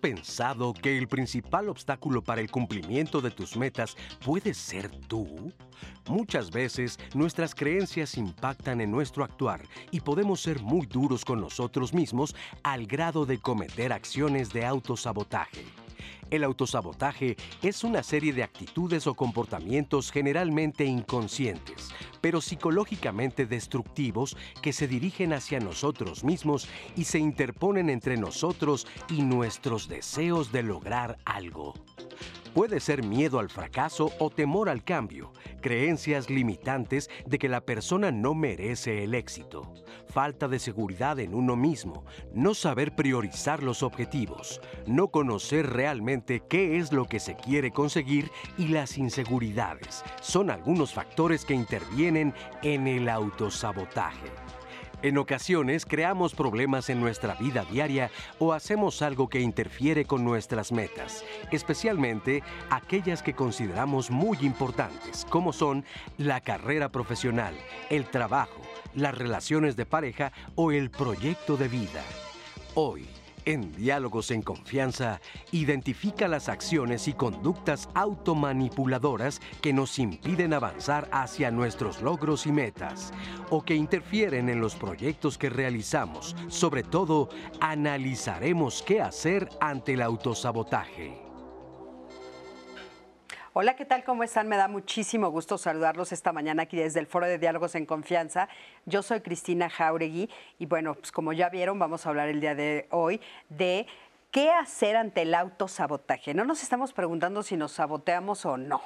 ¿Has pensado que el principal obstáculo para el cumplimiento de tus metas puede ser tú? Muchas veces nuestras creencias impactan en nuestro actuar y podemos ser muy duros con nosotros mismos al grado de cometer acciones de autosabotaje. El autosabotaje es una serie de actitudes o comportamientos generalmente inconscientes, pero psicológicamente destructivos que se dirigen hacia nosotros mismos y se interponen entre nosotros y nuestros deseos de lograr algo. Puede ser miedo al fracaso o temor al cambio, creencias limitantes de que la persona no merece el éxito, falta de seguridad en uno mismo, no saber priorizar los objetivos, no conocer realmente qué es lo que se quiere conseguir y las inseguridades son algunos factores que intervienen en el autosabotaje. En ocasiones creamos problemas en nuestra vida diaria o hacemos algo que interfiere con nuestras metas, especialmente aquellas que consideramos muy importantes, como son la carrera profesional, el trabajo, las relaciones de pareja o el proyecto de vida. Hoy, en Diálogos en Confianza, identifica las acciones y conductas automanipuladoras que nos impiden avanzar hacia nuestros logros y metas, o que interfieren en los proyectos que realizamos. Sobre todo, analizaremos qué hacer ante el autosabotaje. Hola, ¿qué tal? ¿Cómo están? Me da muchísimo gusto saludarlos esta mañana aquí desde el Foro de Diálogos en Confianza. Yo soy Cristina Jauregui y bueno, pues como ya vieron, vamos a hablar el día de hoy de qué hacer ante el autosabotaje. No nos estamos preguntando si nos saboteamos o no,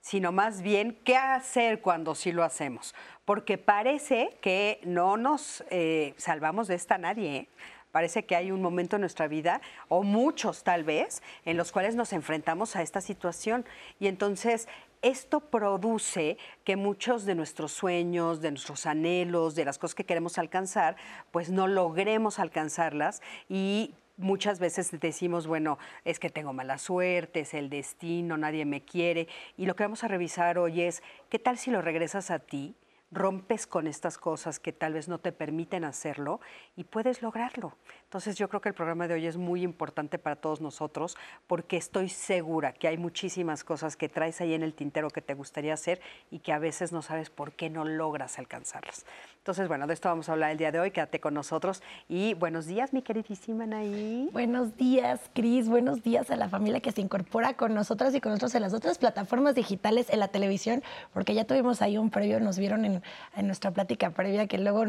sino más bien qué hacer cuando sí lo hacemos. Porque parece que no nos eh, salvamos de esta nadie. ¿eh? Parece que hay un momento en nuestra vida, o muchos tal vez, en los cuales nos enfrentamos a esta situación. Y entonces esto produce que muchos de nuestros sueños, de nuestros anhelos, de las cosas que queremos alcanzar, pues no logremos alcanzarlas y muchas veces decimos, bueno, es que tengo mala suerte, es el destino, nadie me quiere. Y lo que vamos a revisar hoy es, ¿qué tal si lo regresas a ti? Rompes con estas cosas que tal vez no te permiten hacerlo y puedes lograrlo. Entonces yo creo que el programa de hoy es muy importante para todos nosotros porque estoy segura que hay muchísimas cosas que traes ahí en el tintero que te gustaría hacer y que a veces no sabes por qué no logras alcanzarlas. Entonces, bueno, de esto vamos a hablar el día de hoy. Quédate con nosotros y buenos días, mi queridísima Anaí. Buenos días, Cris. Buenos días a la familia que se incorpora con nosotras y con nosotros en las otras plataformas digitales, en la televisión, porque ya tuvimos ahí un previo, nos vieron en en, nuestra plática previa, que luego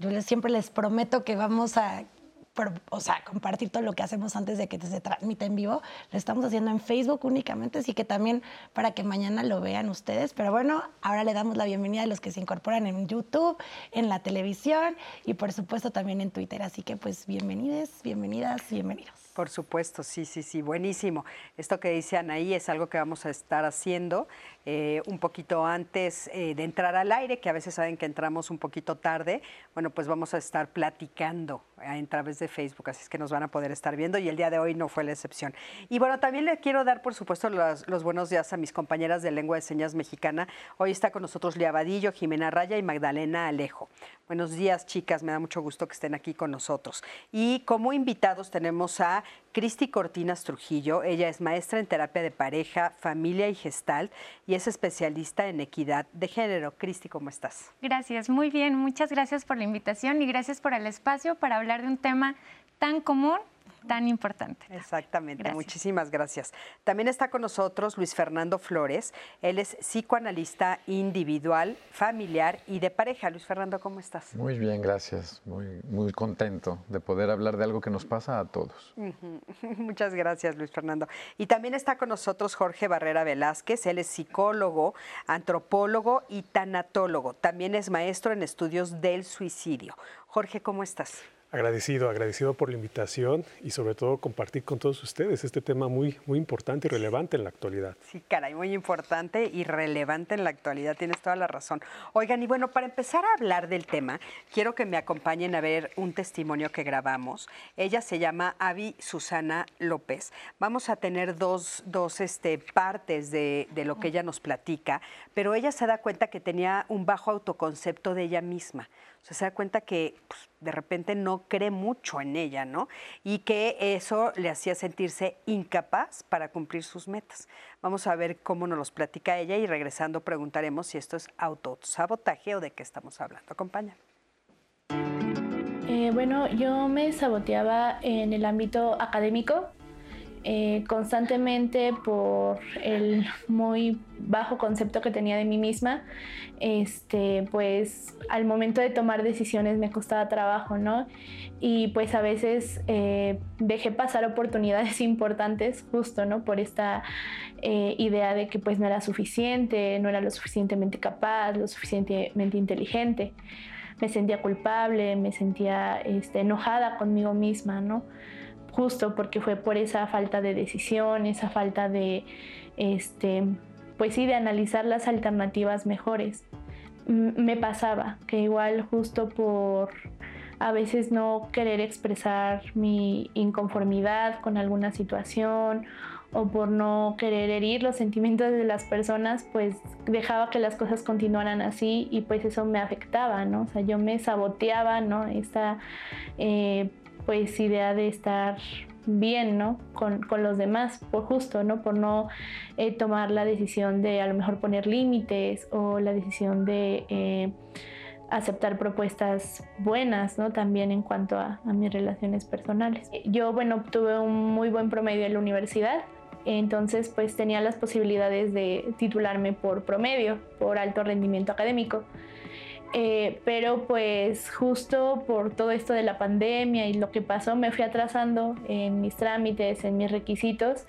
yo les, siempre les prometo que vamos a o sea, compartir todo lo que hacemos antes de que se transmita en vivo. Lo estamos haciendo en Facebook únicamente, así que también para que mañana lo vean ustedes. Pero bueno, ahora le damos la bienvenida a los que se incorporan en YouTube, en la televisión y por supuesto también en Twitter. Así que pues bienvenidos, bienvenidas, bienvenidos. Por supuesto, sí, sí, sí, buenísimo. Esto que dice Anaí es algo que vamos a estar haciendo eh, un poquito antes eh, de entrar al aire, que a veces saben que entramos un poquito tarde. Bueno, pues vamos a estar platicando a través de Facebook, así es que nos van a poder estar viendo y el día de hoy no fue la excepción. Y bueno, también le quiero dar, por supuesto, los, buenos días a mis compañeras de lengua de señas mexicana. Hoy está con nosotros Lía Vadillo, Jimena Raya y Magdalena Alejo. Buenos días, chicas, me da mucho gusto que estén aquí con nosotros. Y como invitados tenemos a Cristi Cortinas Trujillo. Ella es maestra en terapia de pareja, familia y gestal y especialista en equidad de género. Cristi, ¿cómo estás? Gracias, muy bien. Muchas gracias por la invitación y gracias por el espacio para hablar de un tema tan común tan importante. Exactamente, muchísimas gracias. También está con nosotros Luis Fernando Flores, él es psicoanalista individual, familiar y de pareja. Luis Fernando, ¿cómo estás? Muy bien, gracias. Muy, muy contento de poder hablar de algo que nos pasa a todos. Muchas gracias, Luis Fernando. Y también está con nosotros Jorge Barrera Velázquez, él es psicólogo, antropólogo y tanatólogo. También es maestro en estudios del suicidio. Jorge, ¿cómo estás? Agradecido, agradecido por la invitación y sobre todo compartir con todos ustedes este tema muy, muy importante y relevante en la actualidad. Sí, caray, muy importante y relevante en la actualidad, tienes toda la razón. Oigan, y bueno, para empezar a hablar del tema, quiero que me acompañen a ver un testimonio que grabamos. Ella se llama Avi Susana López. Vamos a tener dos, dos este, partes de, de lo que ella nos platica, pero ella se da cuenta que tenía un bajo autoconcepto de ella misma. Se da cuenta que pues, de repente no no cree mucho en ella, ¿no? Y que eso le hacía sentirse incapaz para cumplir sus metas. Vamos a ver cómo nos los platica ella y regresando preguntaremos si esto es autosabotaje o de qué estamos hablando. Acompaña. Eh, bueno, yo me saboteaba en el ámbito académico eh, constantemente por el muy bajo concepto que tenía de mí misma, este, pues al momento de tomar decisiones me costaba trabajo, ¿no? Y pues a veces eh, dejé pasar oportunidades importantes justo, ¿no? Por esta eh, idea de que pues no era suficiente, no era lo suficientemente capaz, lo suficientemente inteligente. Me sentía culpable, me sentía este, enojada conmigo misma, ¿no? Justo porque fue por esa falta de decisión, esa falta de, este, pues sí, de analizar las alternativas mejores. Me pasaba que igual justo por a veces no querer expresar mi inconformidad con alguna situación o por no querer herir los sentimientos de las personas, pues dejaba que las cosas continuaran así y pues eso me afectaba, ¿no? O sea, yo me saboteaba, ¿no? Esta eh, pues idea de estar bien, ¿no? Con, los demás, por justo, ¿no? Por no eh, tomar la decisión de a lo mejor poner límites o la decisión de eh, aceptar propuestas buenas, ¿no? También en cuanto a, a, mis relaciones personales. Yo, bueno, obtuve un muy buen promedio en la universidad, entonces pues tenía las posibilidades de titularme por promedio, por alto rendimiento académico. Eh, pero pues justo por todo esto de la pandemia y lo que pasó me fui atrasando en mis trámites, en mis requisitos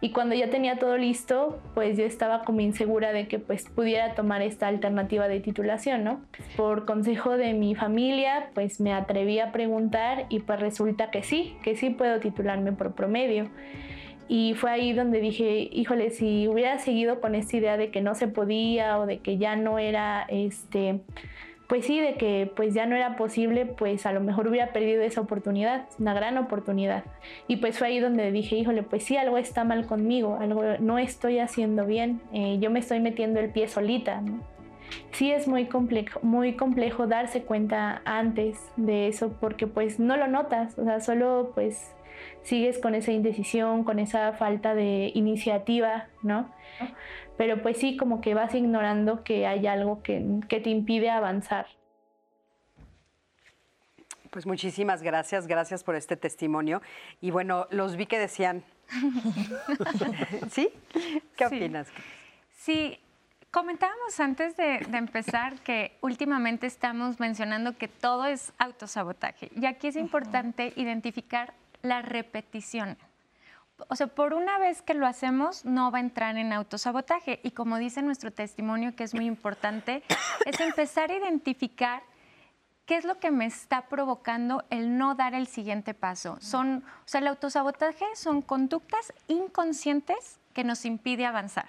y cuando ya tenía todo listo pues yo estaba como insegura de que pues pudiera tomar esta alternativa de titulación, ¿no? Por consejo de mi familia pues me atreví a preguntar y pues resulta que sí, que sí puedo titularme por promedio. Y fue ahí donde dije, híjole, si hubiera seguido con esta idea de que no se podía o de que ya no era este pues sí, de que pues ya no era posible, pues a lo mejor hubiera perdido esa oportunidad, una gran oportunidad. Y pues fue ahí donde dije, híjole, pues sí, algo está mal conmigo, algo no estoy haciendo bien, eh, yo me estoy metiendo el pie solita. Sí es muy complejo, muy complejo darse cuenta antes de eso porque pues no lo notas, o sea, solo pues sigues con esa indecisión, con esa falta de iniciativa, ¿no? Pero pues sí, como que vas ignorando que hay algo que, te impide avanzar. Pues muchísimas gracias, gracias por este testimonio. Y bueno, los vi que decían. ¿Sí? ¿Qué opinas? Sí, comentábamos antes de, de, empezar que últimamente estamos mencionando que todo es autosabotaje. Y aquí es importante identificar la repetición. O sea, por una vez que lo hacemos, no va a entrar en autosabotaje. Y como dice nuestro testimonio, que es muy importante, es empezar a identificar qué es lo que me está provocando el no dar el siguiente paso. Son, o sea, el autosabotaje son conductas inconscientes que nos impide avanzar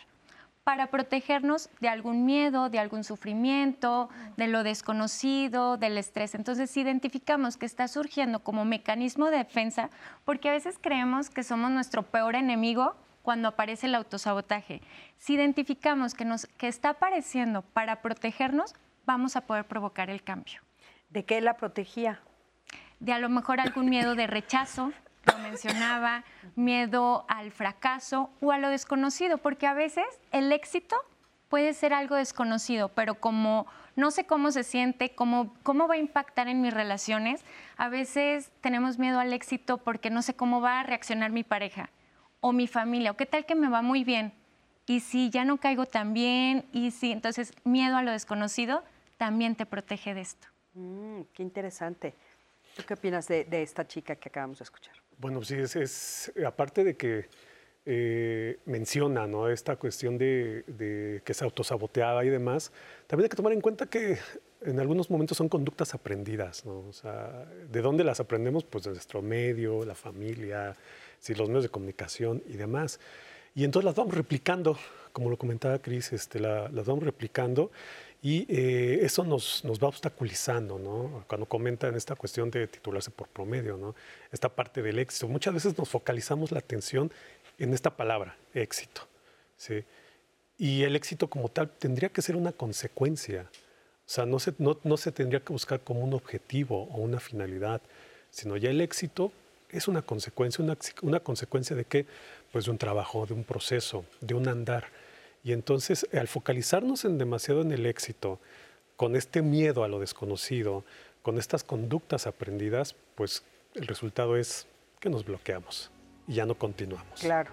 para protegernos de algún miedo, de algún sufrimiento, de lo desconocido, del estrés. Entonces, si identificamos que está surgiendo como mecanismo de defensa, porque a veces creemos que somos nuestro peor enemigo cuando aparece el autosabotaje. Si identificamos que, nos, que está apareciendo para protegernos, vamos a poder provocar el cambio. ¿De qué la protegía? De a lo mejor algún miedo de rechazo, lo mencionaba, miedo al fracaso o a lo desconocido, porque a veces el éxito puede ser algo desconocido, pero como no sé cómo se siente, cómo, cómo va a impactar en mis relaciones, a veces tenemos miedo al éxito porque no sé cómo va a reaccionar mi pareja o mi familia, o qué tal que me va muy bien, y si ya no caigo tan bien, y si entonces miedo a lo desconocido también te protege de esto. Mm, qué interesante. ¿Tú qué opinas de esta chica que acabamos de escuchar? Bueno, sí, es, aparte de que eh, menciona ¿no? esta cuestión de, que es autosaboteada y demás, también hay que tomar en cuenta que en algunos momentos son conductas aprendidas, ¿no? O sea, ¿de dónde las aprendemos? Pues de nuestro medio, la familia, sí, los medios de comunicación y demás. Y entonces las vamos replicando, como lo comentaba Cris, este, las vamos replicando y eh, eso nos, nos, va obstaculizando, ¿no? Cuando comentan esta cuestión de titularse por promedio, ¿no? Esta parte del éxito. Muchas veces nos focalizamos la atención en esta palabra, éxito, ¿sí? Y el éxito como tal tendría que ser una consecuencia. O sea, no se, no, no se tendría que buscar como un objetivo o una finalidad, sino ya el éxito es una consecuencia, una, una consecuencia de qué? Pues de un trabajo, de un proceso, de un andar. Y entonces, al focalizarnos en demasiado en el éxito, con este miedo a lo desconocido, con estas conductas aprendidas, pues el resultado es que nos bloqueamos y ya no continuamos. Claro.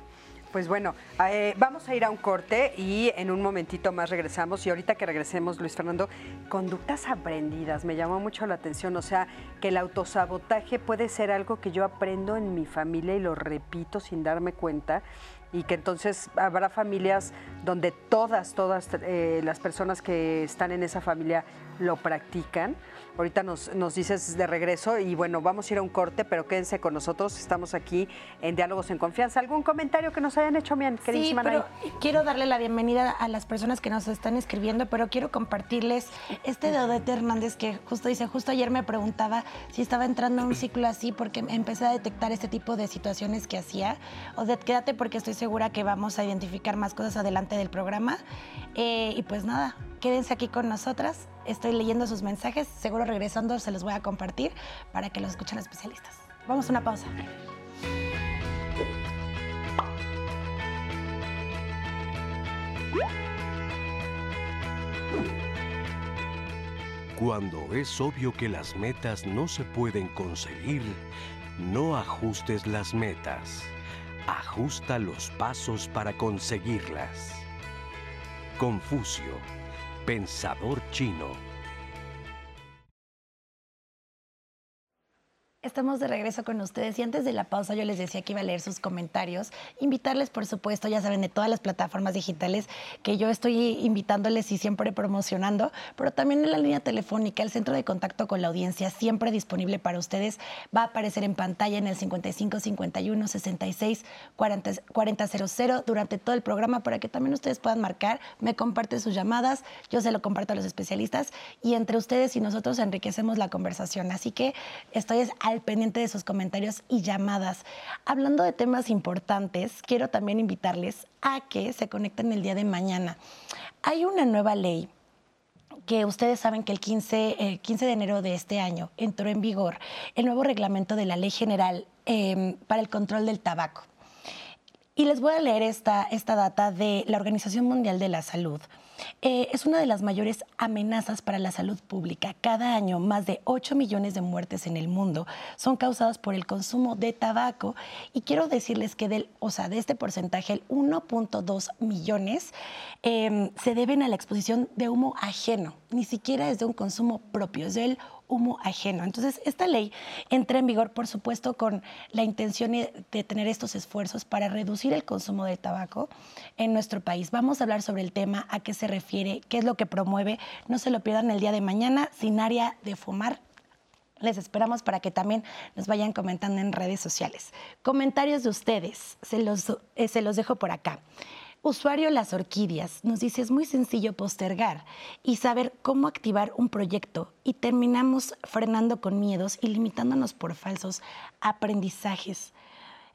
Pues bueno, eh, vamos a ir a un corte y en un momentito más regresamos. Y ahorita que regresemos, Luis Fernando, conductas aprendidas, me llamó mucho la atención. O sea, que el autosabotaje puede ser algo que yo aprendo en mi familia y lo repito sin darme cuenta y que entonces habrá familias donde todas, todas eh, las personas que están en esa familia lo practican Ahorita nos, nos, dices de regreso y bueno, vamos a ir a un corte, pero quédense con nosotros. Estamos aquí en Diálogos en Confianza. ¿Algún comentario que nos hayan hecho bien, Sí, pero quiero darle la bienvenida a las personas que nos están escribiendo, pero quiero compartirles este de Odette Hernández que justo dice, justo ayer me preguntaba si estaba entrando a un ciclo así porque empecé a detectar este tipo de situaciones que hacía. Odette, quédate porque estoy segura que vamos a identificar más cosas adelante del programa. Eh, y pues nada, quédense aquí con nosotras. Estoy leyendo sus mensajes. Seguro regresando se los voy a compartir para que los escuchen especialistas. Vamos a una pausa. Cuando es obvio que las metas no se pueden conseguir, no ajustes las metas. Ajusta los pasos para conseguirlas. Confucio, pensador chino. Estamos de regreso con ustedes y antes de la pausa yo les decía que iba a leer sus comentarios, invitarles por supuesto, ya saben, de todas las plataformas digitales que yo estoy invitándoles y siempre promocionando, pero también en la línea telefónica, el centro de contacto con la audiencia, siempre disponible para ustedes, va a aparecer en pantalla en el 55 51 66 40, 4000 durante todo el programa para que también ustedes puedan marcar, me comparten sus llamadas, yo se lo comparto a los especialistas y entre ustedes y nosotros enriquecemos la conversación. Así que estoy al pendiente de sus comentarios y llamadas. Hablando de temas importantes, quiero también invitarles a que se conecten el día de mañana. Hay una nueva ley que ustedes saben que el 15, 15 de enero de este año entró en vigor el nuevo reglamento de la Ley General em, para el Control del Tabaco. Y les voy a leer esta, esta data de la Organización Mundial de la Salud. Eh, es una de las mayores amenazas para la salud pública. Cada año, más de 8 millones de muertes en el mundo son causadas por el consumo de tabaco. Y quiero decirles que del, o sea, de este porcentaje, el 1.2 millones em, se deben a la exposición de humo ajeno. Ni siquiera es de un consumo propio, es del humo ajeno. Entonces, esta ley entra en vigor, por supuesto, con la intención de tener estos esfuerzos para reducir el consumo de tabaco en nuestro país. Vamos a hablar sobre el tema, a qué se refiere, qué es lo que promueve. No se lo pierdan el día de mañana, sin área de fumar. Les esperamos para que también nos vayan comentando en redes sociales. Comentarios de ustedes, se los, eh, se los dejo por acá. Usuario Las Orquídeas nos dice es muy sencillo postergar y saber cómo activar un proyecto y terminamos frenando con miedos y limitándonos por falsos aprendizajes.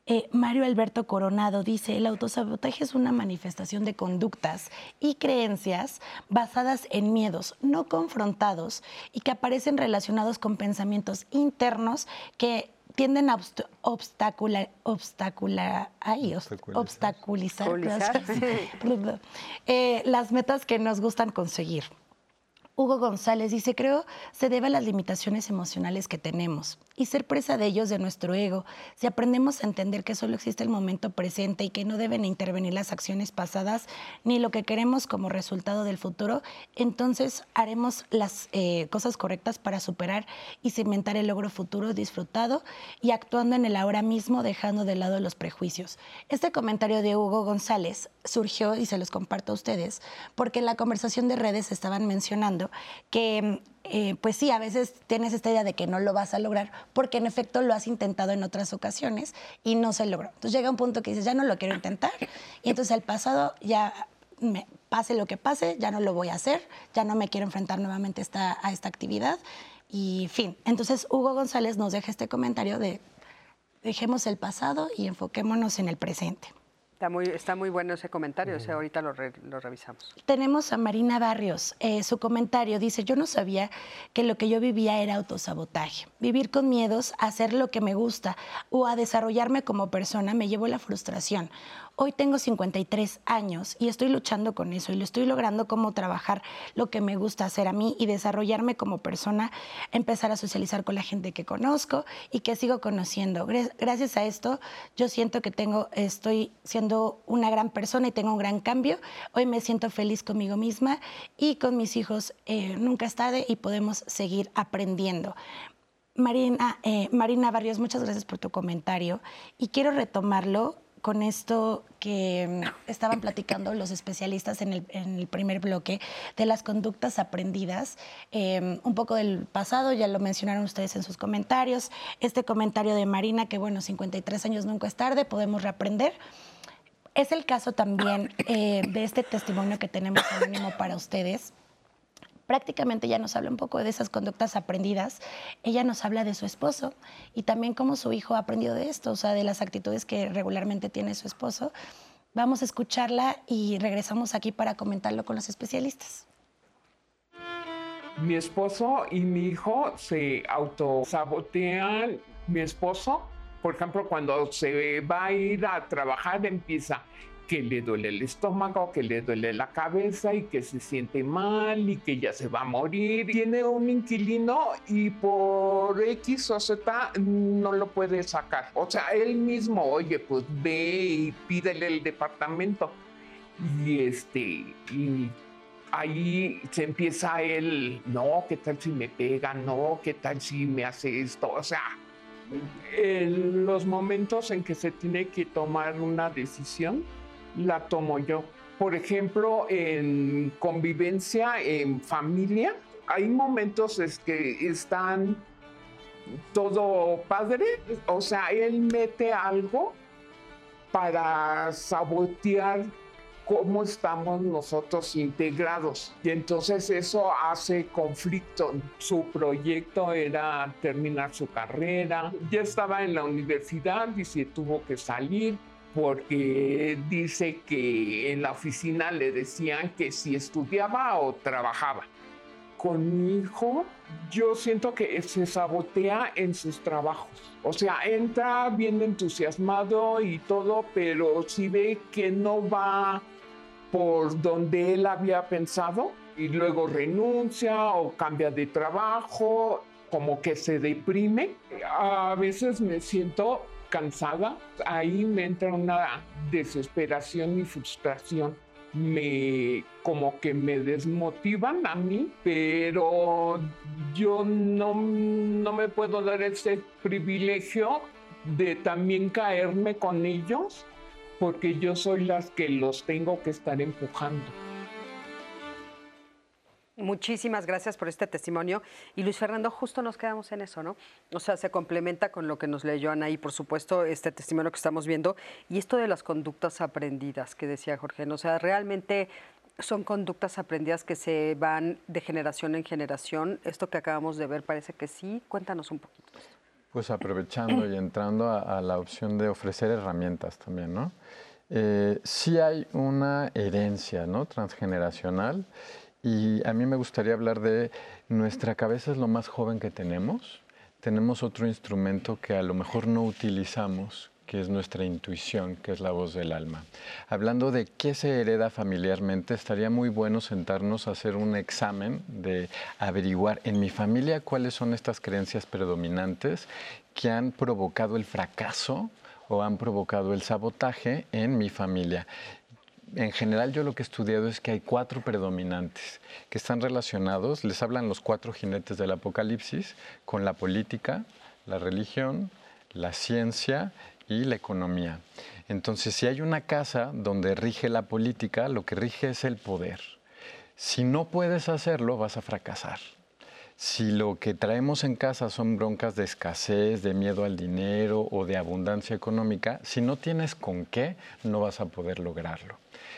Eh, Mario Alberto Coronado dice, el autosabotaje es una manifestación de conductas y creencias basadas en miedos no confrontados y que aparecen relacionados con pensamientos internos que tienden a obstacular, obstacular, obstaculizar, eh, las metas que nos gustan conseguir. Hugo González dice, creo se debe a las limitaciones emocionales que tenemos y ser presa de ellos de nuestro ego. Si aprendemos a entender que solo existe el momento presente y que no deben intervenir las acciones pasadas ni lo que queremos como resultado del futuro, entonces haremos las eh, cosas correctas para superar y cimentar el logro futuro disfrutado y actuando en el ahora mismo, dejando de lado los prejuicios. Este comentario de Hugo González surgió, y se los comparto a ustedes, porque en la conversación de redes estaban mencionando que eh, pues sí, a veces tienes esta idea de que no lo vas a lograr, porque en efecto lo has intentado en otras ocasiones y no se logró. Entonces llega un punto que dices, ya no lo quiero intentar, y entonces el pasado ya me, pase lo que pase, ya no lo voy a hacer, ya no me quiero enfrentar nuevamente esta, a esta actividad, y fin. Entonces Hugo González nos deja este comentario de dejemos el pasado y enfoquémonos en el presente. Está muy, está muy bueno ese comentario, o sea, ahorita lo, re- lo revisamos. Tenemos a Marina Barrios. Eh, su comentario dice, yo no sabía que lo que yo vivía era autosabotaje. Vivir con miedos a hacer lo que me gusta o a desarrollarme como persona me llevó la frustración. Hoy tengo 53 años y estoy luchando con eso y lo estoy logrando como trabajar lo que me gusta hacer a mí y desarrollarme como persona, empezar a socializar con la gente que conozco y que sigo conociendo. Gra- Gracias a esto yo siento que tengo, estoy siendo una gran persona y tengo un gran cambio. Hoy me siento feliz conmigo misma y con mis hijos. eh, nunca es tarde y podemos seguir aprendiendo. Marina, eh, Marina Barrios, muchas gracias por tu comentario y quiero retomarlo con esto que mm, estaban platicando los especialistas en el, en el primer bloque de las conductas aprendidas, eh, un poco del pasado, ya lo mencionaron ustedes en sus comentarios, este comentario de Marina que bueno, 53 años nunca es tarde, podemos reaprender. Es el caso también eh, de este testimonio que tenemos anónimo para ustedes prácticamente ella nos habla un poco de esas conductas aprendidas. Ella nos habla de su esposo y también cómo su hijo ha aprendido de esto, o sea, de las actitudes que regularmente tiene su esposo. Vamos a escucharla y regresamos aquí para comentarlo con los especialistas. Mi esposo y mi hijo se autosabotean. Mi esposo, por ejemplo, cuando se va a ir a trabajar, empieza que le duele el estómago, que le duele la cabeza y que se siente mal y que ya se va a morir. Tiene un inquilino y por X o Z no lo puede sacar. O sea, él mismo, oye, pues ve y pídele el departamento. Y este, y ahí se empieza el, no, ¿qué tal si me pega? No, ¿qué tal si me hace esto? O sea, en los momentos en que se tiene que tomar una decisión, la tomo yo. Por ejemplo, en convivencia, en familia, hay momentos es que están todo padre, o sea, él mete algo para sabotear cómo estamos nosotros integrados. Y entonces eso hace conflicto. Su proyecto era terminar su carrera. Ya estaba en la universidad y se tuvo que salir porque dice que en la oficina le decían que si estudiaba o trabajaba. Con mi hijo, yo siento que se sabotea en sus trabajos. O sea, entra bien entusiasmado y todo, pero si ve que no va por donde él había pensado y luego renuncia o cambia de trabajo, como que se deprime. A veces me siento cansada, ahí me entra una desesperación y frustración. Me como que me desmotivan a mí, pero yo no, no me puedo dar ese privilegio de también caerme con ellos porque yo soy las que los tengo que estar empujando. Muchísimas gracias por este testimonio. Y Luis Fernando, justo nos quedamos en eso, ¿no? O sea, se complementa con lo que nos leyó Anaí, por supuesto, este testimonio que estamos viendo. Y esto de las conductas aprendidas que decía Jorge, ¿no? o sea, realmente son conductas aprendidas que se van de generación en generación. Esto que acabamos de ver parece que sí. Cuéntanos un poquito. Pues aprovechando y entrando a, a la opción de ofrecer herramientas también, ¿no? Eh, sí hay una herencia, ¿no? Transgeneracional y a mí me gustaría hablar de nuestra cabeza es lo más joven que tenemos. Tenemos otro instrumento que a lo mejor no utilizamos, que es nuestra intuición, que es la voz del alma. Hablando de qué se hereda familiarmente, estaría muy bueno sentarnos a hacer un examen de averiguar en mi familia cuáles son estas creencias predominantes que han provocado el fracaso o han provocado el sabotaje en mi familia. En general yo lo que he estudiado es que hay cuatro predominantes que están relacionados, les hablan los cuatro jinetes del apocalipsis, con la política, la religión, la ciencia y la economía. Entonces, si hay una casa donde rige la política, lo que rige es el poder. Si no puedes hacerlo, vas a fracasar. Si lo que traemos en casa son broncas de escasez, de miedo al dinero o de abundancia económica, si no tienes con qué, no vas a poder lograrlo.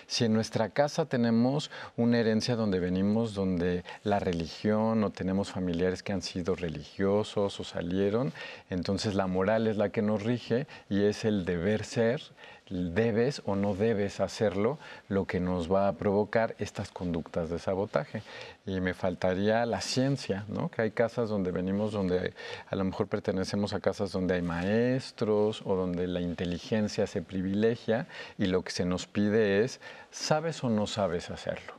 Si en nuestra casa tenemos una herencia donde venimos, donde la religión o tenemos familiares que han sido religiosos o salieron, entonces la moral es la que nos rige y es el deber ser, debes o no debes hacerlo, lo que nos va a provocar estas conductas de sabotaje. Y me faltaría la ciencia, ¿no? Que hay casas donde venimos, donde a lo mejor pertenecemos a casas donde hay maestros o donde la inteligencia se privilegia y lo que se nos pide es, ¿sabes o no sabes hacerlo?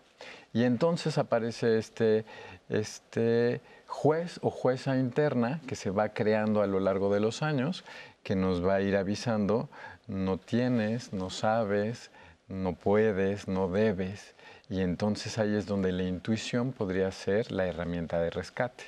Y entonces aparece este, este juez o jueza interna que se va creando a lo largo de los años, que nos va a ir avisando no tienes, no sabes, no puedes, no debes. Y entonces ahí es donde la intuición podría ser la herramienta de rescate.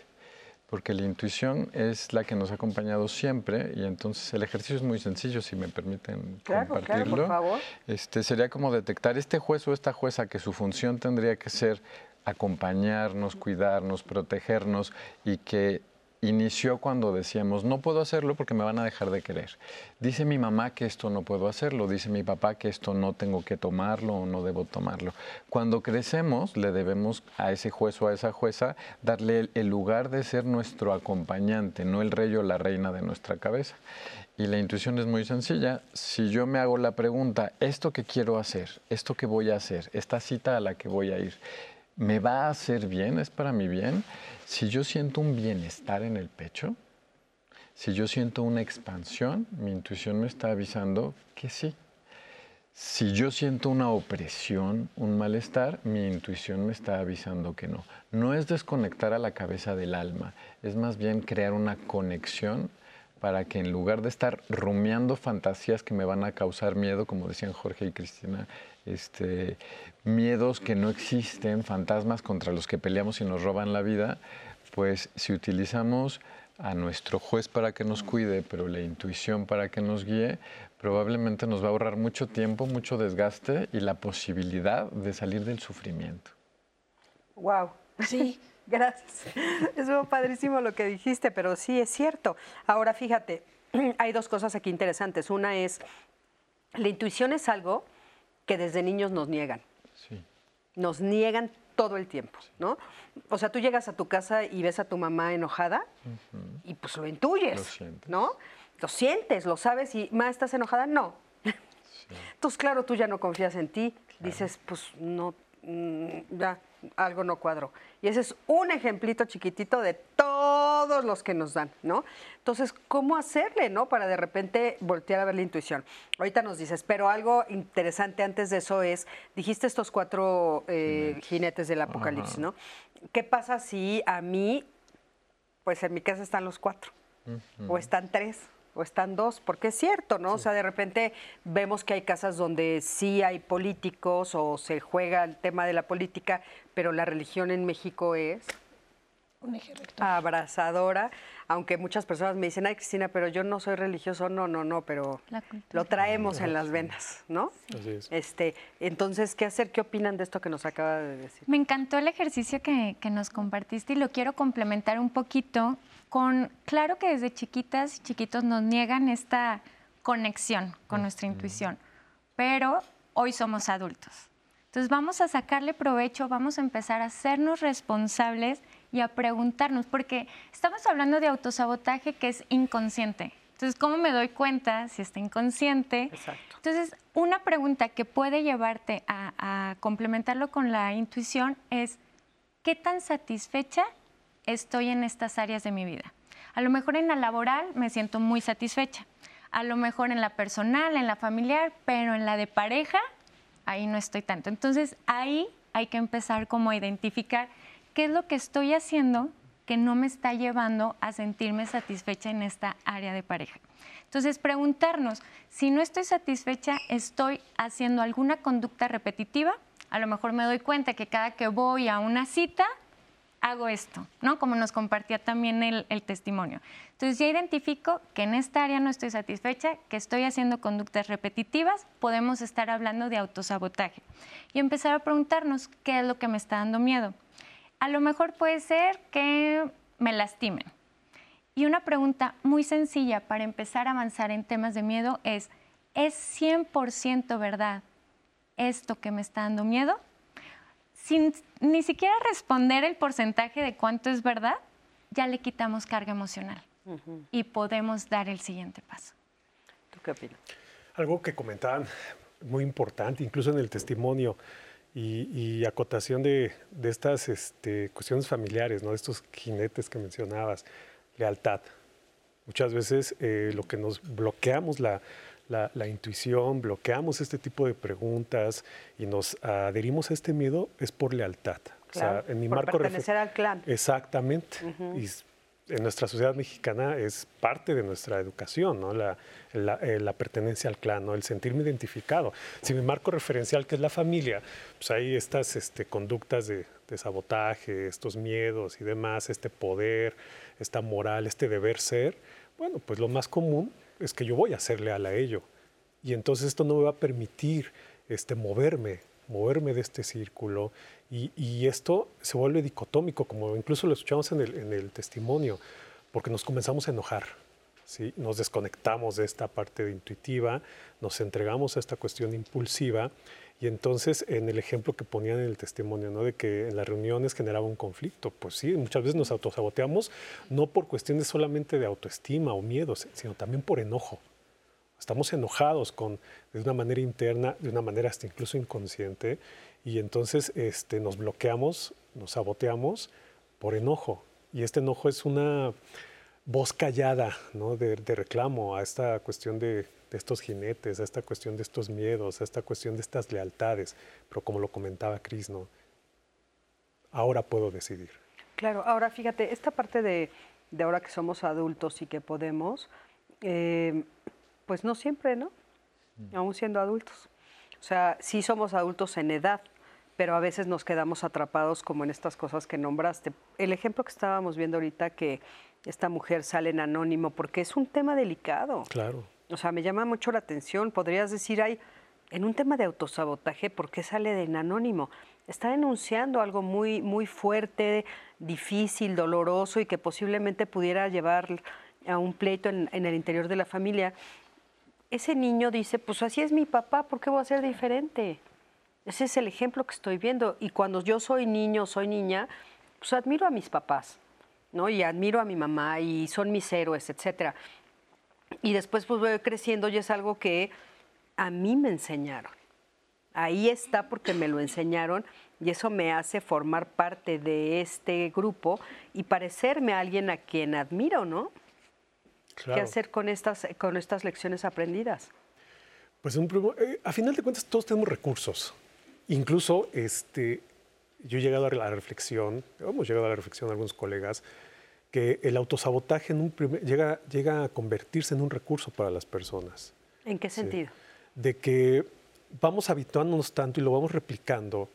Porque la intuición es la que nos ha acompañado siempre y entonces el ejercicio es muy sencillo, si me permiten compartirlo. por favor. Este, sería como detectar este juez o esta jueza que su función tendría que ser acompañarnos, cuidarnos, protegernos y que inició cuando decíamos, no puedo hacerlo porque me van a dejar de querer. Dice mi mamá que esto no puedo hacerlo, dice mi papá que esto no tengo que tomarlo o no debo tomarlo. Cuando crecemos, le debemos a ese juez o a esa jueza darle el lugar de ser nuestro acompañante, no el rey o la reina de nuestra cabeza. Y la intuición es muy sencilla. Si yo me hago la pregunta, esto que quiero hacer, esto que voy a hacer, esta cita a la que voy a ir, ¿me va a hacer bien? ¿Es para mi bien? Si yo siento un bienestar en el pecho, si yo siento una expansión, mi intuición me está avisando que sí. Si yo siento una opresión, un malestar, mi intuición me está avisando que no. No es desconectar a la cabeza del alma, es más bien crear una conexión para que en lugar de estar rumiando fantasías que me van a causar miedo, como decían Jorge y Cristina, este, miedos que no existen, fantasmas contra los que peleamos y nos roban la vida, pues si utilizamos a nuestro juez para que nos cuide, pero la intuición para que nos guíe, probablemente nos va a ahorrar mucho tiempo, mucho desgaste y la posibilidad de salir del sufrimiento. Wow. Sí. Gracias. Es padrísimo lo que dijiste, pero sí es cierto. Ahora fíjate, hay dos cosas aquí interesantes. Una es, la intuición es algo que desde niños nos niegan. Sí. Nos niegan todo el tiempo, ¿no? O sea, tú llegas a tu casa y ves a tu mamá enojada y pues lo intuyes, ¿no? Lo sientes, lo sabes y, ma, ¿estás enojada? No. Entonces, claro, tú ya no confías en ti. Dices, pues no, mm, ya, algo no cuadro. Y ese es un ejemplito chiquitito de todos los que nos dan, ¿no? Entonces, ¿cómo hacerle, no? Para de repente voltear a ver la intuición. Ahorita nos dices, pero algo interesante antes de eso es, dijiste estos cuatro eh, jinetes del apocalipsis, ¿no? ¿Qué pasa si a mí, pues en mi casa están los cuatro? O están tres, o están dos, porque es cierto, ¿no? O sea, de repente vemos que hay casas donde sí hay políticos o se juega el tema de la política, pero la religión en México es un abrazadora, aunque muchas personas me dicen, ay Cristina, pero yo no soy religioso, no, no, no, pero lo traemos en las venas, ¿no? Así es. Este, entonces, ¿qué hacer? ¿Qué opinan de esto que nos acaba de decir? Me encantó el ejercicio que, que nos compartiste y lo quiero complementar un poquito con, claro que desde chiquitas y chiquitos nos niegan esta conexión con nuestra intuición, pero hoy somos adultos entonces vamos a sacarle provecho, vamos a empezar a hacernos responsables y a preguntarnos, porque estamos hablando de autosabotaje que es inconsciente. Entonces, ¿cómo me doy cuenta si está inconsciente? Exacto. Entonces, una pregunta que puede llevarte a, a complementarlo con la intuición es, ¿qué tan satisfecha estoy en estas áreas de mi vida? A lo mejor en la laboral me siento muy satisfecha, a lo mejor en la personal, en la familiar, pero en la de pareja ahí no estoy tanto. Entonces ahí hay que empezar como a identificar qué es lo que estoy haciendo que no me está llevando a sentirme satisfecha en esta área de pareja. Entonces, preguntarnos, si no estoy satisfecha, ¿estoy haciendo alguna conducta repetitiva? A lo mejor me doy cuenta que cada que voy a una cita, hago esto, ¿no? Como nos compartía también el, el, testimonio. Entonces ya identifico que en esta área no estoy satisfecha, que estoy haciendo conductas repetitivas, podemos estar hablando de autosabotaje y empezar a preguntarnos qué es lo que me está dando miedo. A lo mejor puede ser que me lastimen. Y una pregunta muy sencilla para empezar a avanzar en temas de miedo es, ¿es 100% verdad esto que me está dando miedo, sin ni siquiera responder el porcentaje de cuánto es verdad, ya le quitamos carga emocional y podemos dar el siguiente paso. ¿Tú qué opinas? Algo que comentaban muy importante, incluso en el testimonio y, acotación de, estas este, cuestiones familiares, ¿no? de estos jinetes que mencionabas, lealtad. Muchas veces eh, lo que nos bloqueamos la, la, intuición, bloqueamos este tipo de preguntas y nos adherimos a este miedo es por lealtad. o sea, en mi por marco pertenecer al clan. Exactamente. Y en nuestra sociedad mexicana es parte de nuestra educación, ¿no? la, eh, la, pertenencia al clan, ¿no? el sentirme identificado. Si mi marco referencial, que es la familia, pues hay estas este, conductas de, de, sabotaje, estos miedos y demás, este poder, esta moral, este deber ser, bueno, pues lo más común es que yo voy a ser leal a ello. Y entonces esto no me va a permitir este, moverme, moverme de este círculo. Y, esto se vuelve dicotómico, como incluso lo escuchamos en el, testimonio, porque nos comenzamos a enojar. ¿sí? Nos desconectamos de esta parte intuitiva, nos entregamos a esta cuestión impulsiva. Y entonces, en el ejemplo que ponían en el testimonio, ¿no? de que en las reuniones generaba un conflicto, pues sí, muchas veces nos autosaboteamos, no por cuestiones solamente de autoestima o miedos, sino también por enojo. Estamos enojados con, de una manera interna, de una manera hasta incluso inconsciente, y entonces este, nos bloqueamos, nos saboteamos por enojo. Y este enojo es una voz callada ¿no? de, reclamo a esta cuestión de, estos jinetes, a esta cuestión de estos miedos, a esta cuestión de estas lealtades. Pero como lo comentaba Cris, ¿no? ahora puedo decidir. Claro, ahora fíjate, esta parte de, ahora que somos adultos y que podemos, eh, pues no siempre, ¿no? Mm. Aún siendo adultos. O sea, sí somos adultos en edad, pero a veces nos quedamos atrapados como en estas cosas que nombraste. El ejemplo que estábamos viendo ahorita, que esta mujer sale en anónimo, porque es un tema delicado. Claro. O sea, me llama mucho la atención. Podrías decir, hay en un tema de autosabotaje, ¿por qué sale de en anónimo? Está denunciando algo muy, muy fuerte, difícil, doloroso y que posiblemente pudiera llevar a un pleito en el interior de la familia ese niño dice, pues así es mi papá, ¿por qué voy a ser diferente? Ese es el ejemplo que estoy viendo. Y cuando yo soy niño, soy niña, pues admiro a mis papás, ¿no? Y admiro a mi mamá y son mis héroes, etcétera. Y después pues voy creciendo y es algo que a mí me enseñaron. Ahí está porque me lo enseñaron y eso me hace formar parte de este grupo y parecerme a alguien a quien admiro, ¿no? ¿Qué hacer con estas, con estas lecciones aprendidas? Pues eh, a final de cuentas todos tenemos recursos. Incluso este, yo he llegado a la reflexión, hemos llegado a la reflexión algunos colegas, que el autosabotaje en un llega, llega a convertirse en un recurso para las personas. ¿En qué sentido? De que vamos habituándonos tanto y lo vamos replicando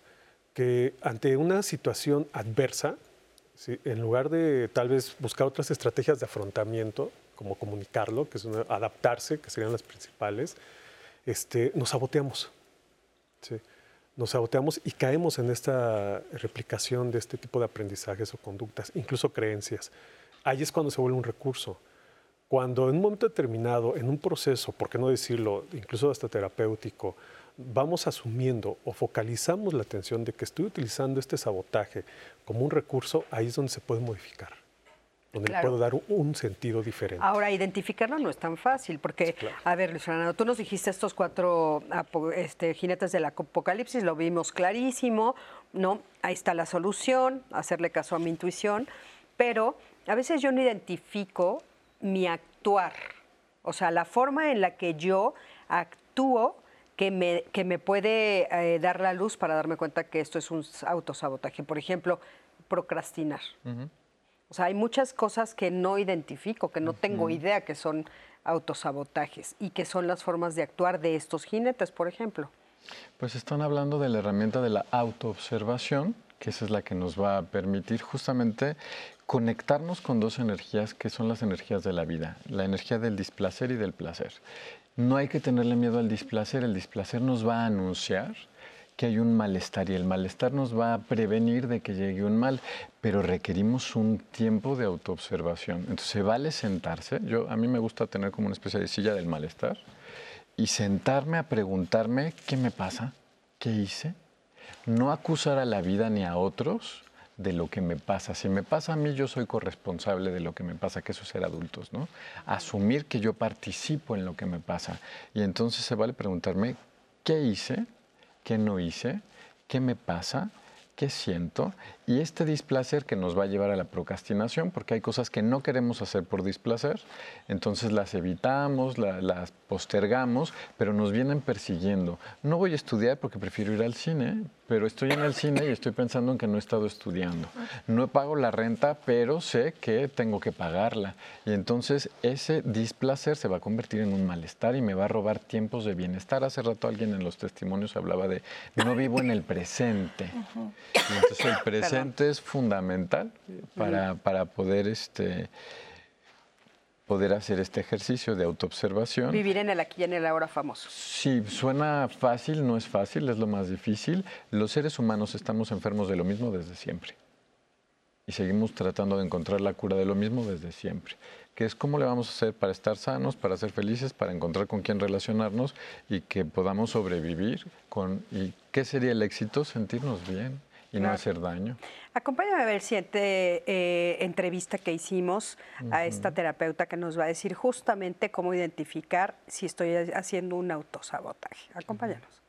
que ante una situación adversa, en lugar de tal vez buscar otras estrategias de afrontamiento, como comunicarlo, que es adaptarse, que serían las principales, este, nos saboteamos. Nos saboteamos y caemos en esta replicación de este tipo de aprendizajes o conductas, incluso creencias. Ahí es cuando se vuelve un recurso. Cuando en un momento determinado, en un proceso, por qué no decirlo, incluso hasta terapéutico, vamos asumiendo o focalizamos la atención de que estoy utilizando este sabotaje como un recurso, ahí es donde se puede modificar donde puedo dar un sentido diferente. Ahora, identificarlo no es tan fácil, porque, a ver, Luis Fernando, tú nos dijiste estos cuatro este, jinetes del apocalipsis, lo vimos clarísimo, ¿no? Ahí está la solución, hacerle caso a mi intuición, pero a veces yo no identifico mi actuar, o sea, la forma en la que yo actúo que me, que me puede eh, dar la luz para darme cuenta que esto es un autosabotaje. Por ejemplo, procrastinar. O sea, hay muchas cosas que no identifico, que no tengo idea que son autosabotajes y que son las formas de actuar de estos jinetes, por ejemplo. Pues están hablando de la herramienta de la autoobservación, que esa es la que nos va a permitir justamente conectarnos con dos energías que son las energías de la vida, la energía del displacer y del placer. No hay que tenerle miedo al displacer, el displacer nos va a anunciar que hay un malestar y el malestar nos va a prevenir de que llegue un mal, pero requerimos un tiempo de autoobservación. Entonces, vale sentarse. Yo a mí me gusta tener como una especie de silla del malestar y sentarme a preguntarme qué me pasa, ¿qué hice? No acusar a la vida ni a otros de lo que me pasa. Si me pasa a mí, yo soy corresponsable de lo que me pasa, que eso es ser adultos, ¿no? Asumir que yo participo en lo que me pasa. Y entonces se vale preguntarme, ¿qué hice? ¿Qué no hice? ¿Qué me pasa? qué siento y este displacer que nos va a llevar a la procrastinación, porque hay cosas que no queremos hacer por displacer, entonces las evitamos, las postergamos, pero nos vienen persiguiendo. No voy a estudiar porque prefiero ir al cine, pero estoy en el cine y estoy pensando en que no he estado estudiando. No pago la renta, pero sé que tengo que pagarla. Y entonces ese displacer se va a convertir en un malestar y me va a robar tiempos de bienestar. Hace rato alguien en los testimonios hablaba de no vivo en el presente. entonces el presente es fundamental para, para poder este poder hacer este ejercicio de autoobservación. Vivir en el aquí y en el ahora famoso. Sí, suena fácil, no es fácil, es lo más difícil. Los seres humanos estamos enfermos de lo mismo desde siempre. Y seguimos tratando de encontrar la cura de lo mismo desde siempre. Que es cómo le vamos a hacer para estar sanos, para ser felices, para encontrar con quién relacionarnos y que podamos sobrevivir con... ¿Y qué sería el éxito? Sentirnos bien y no hacer daño. Acompáñame a ver siguiente eh, entrevista que hicimos a esta terapeuta que nos va a decir justamente cómo identificar si estoy haciendo un autosabotaje. Acompáñanos.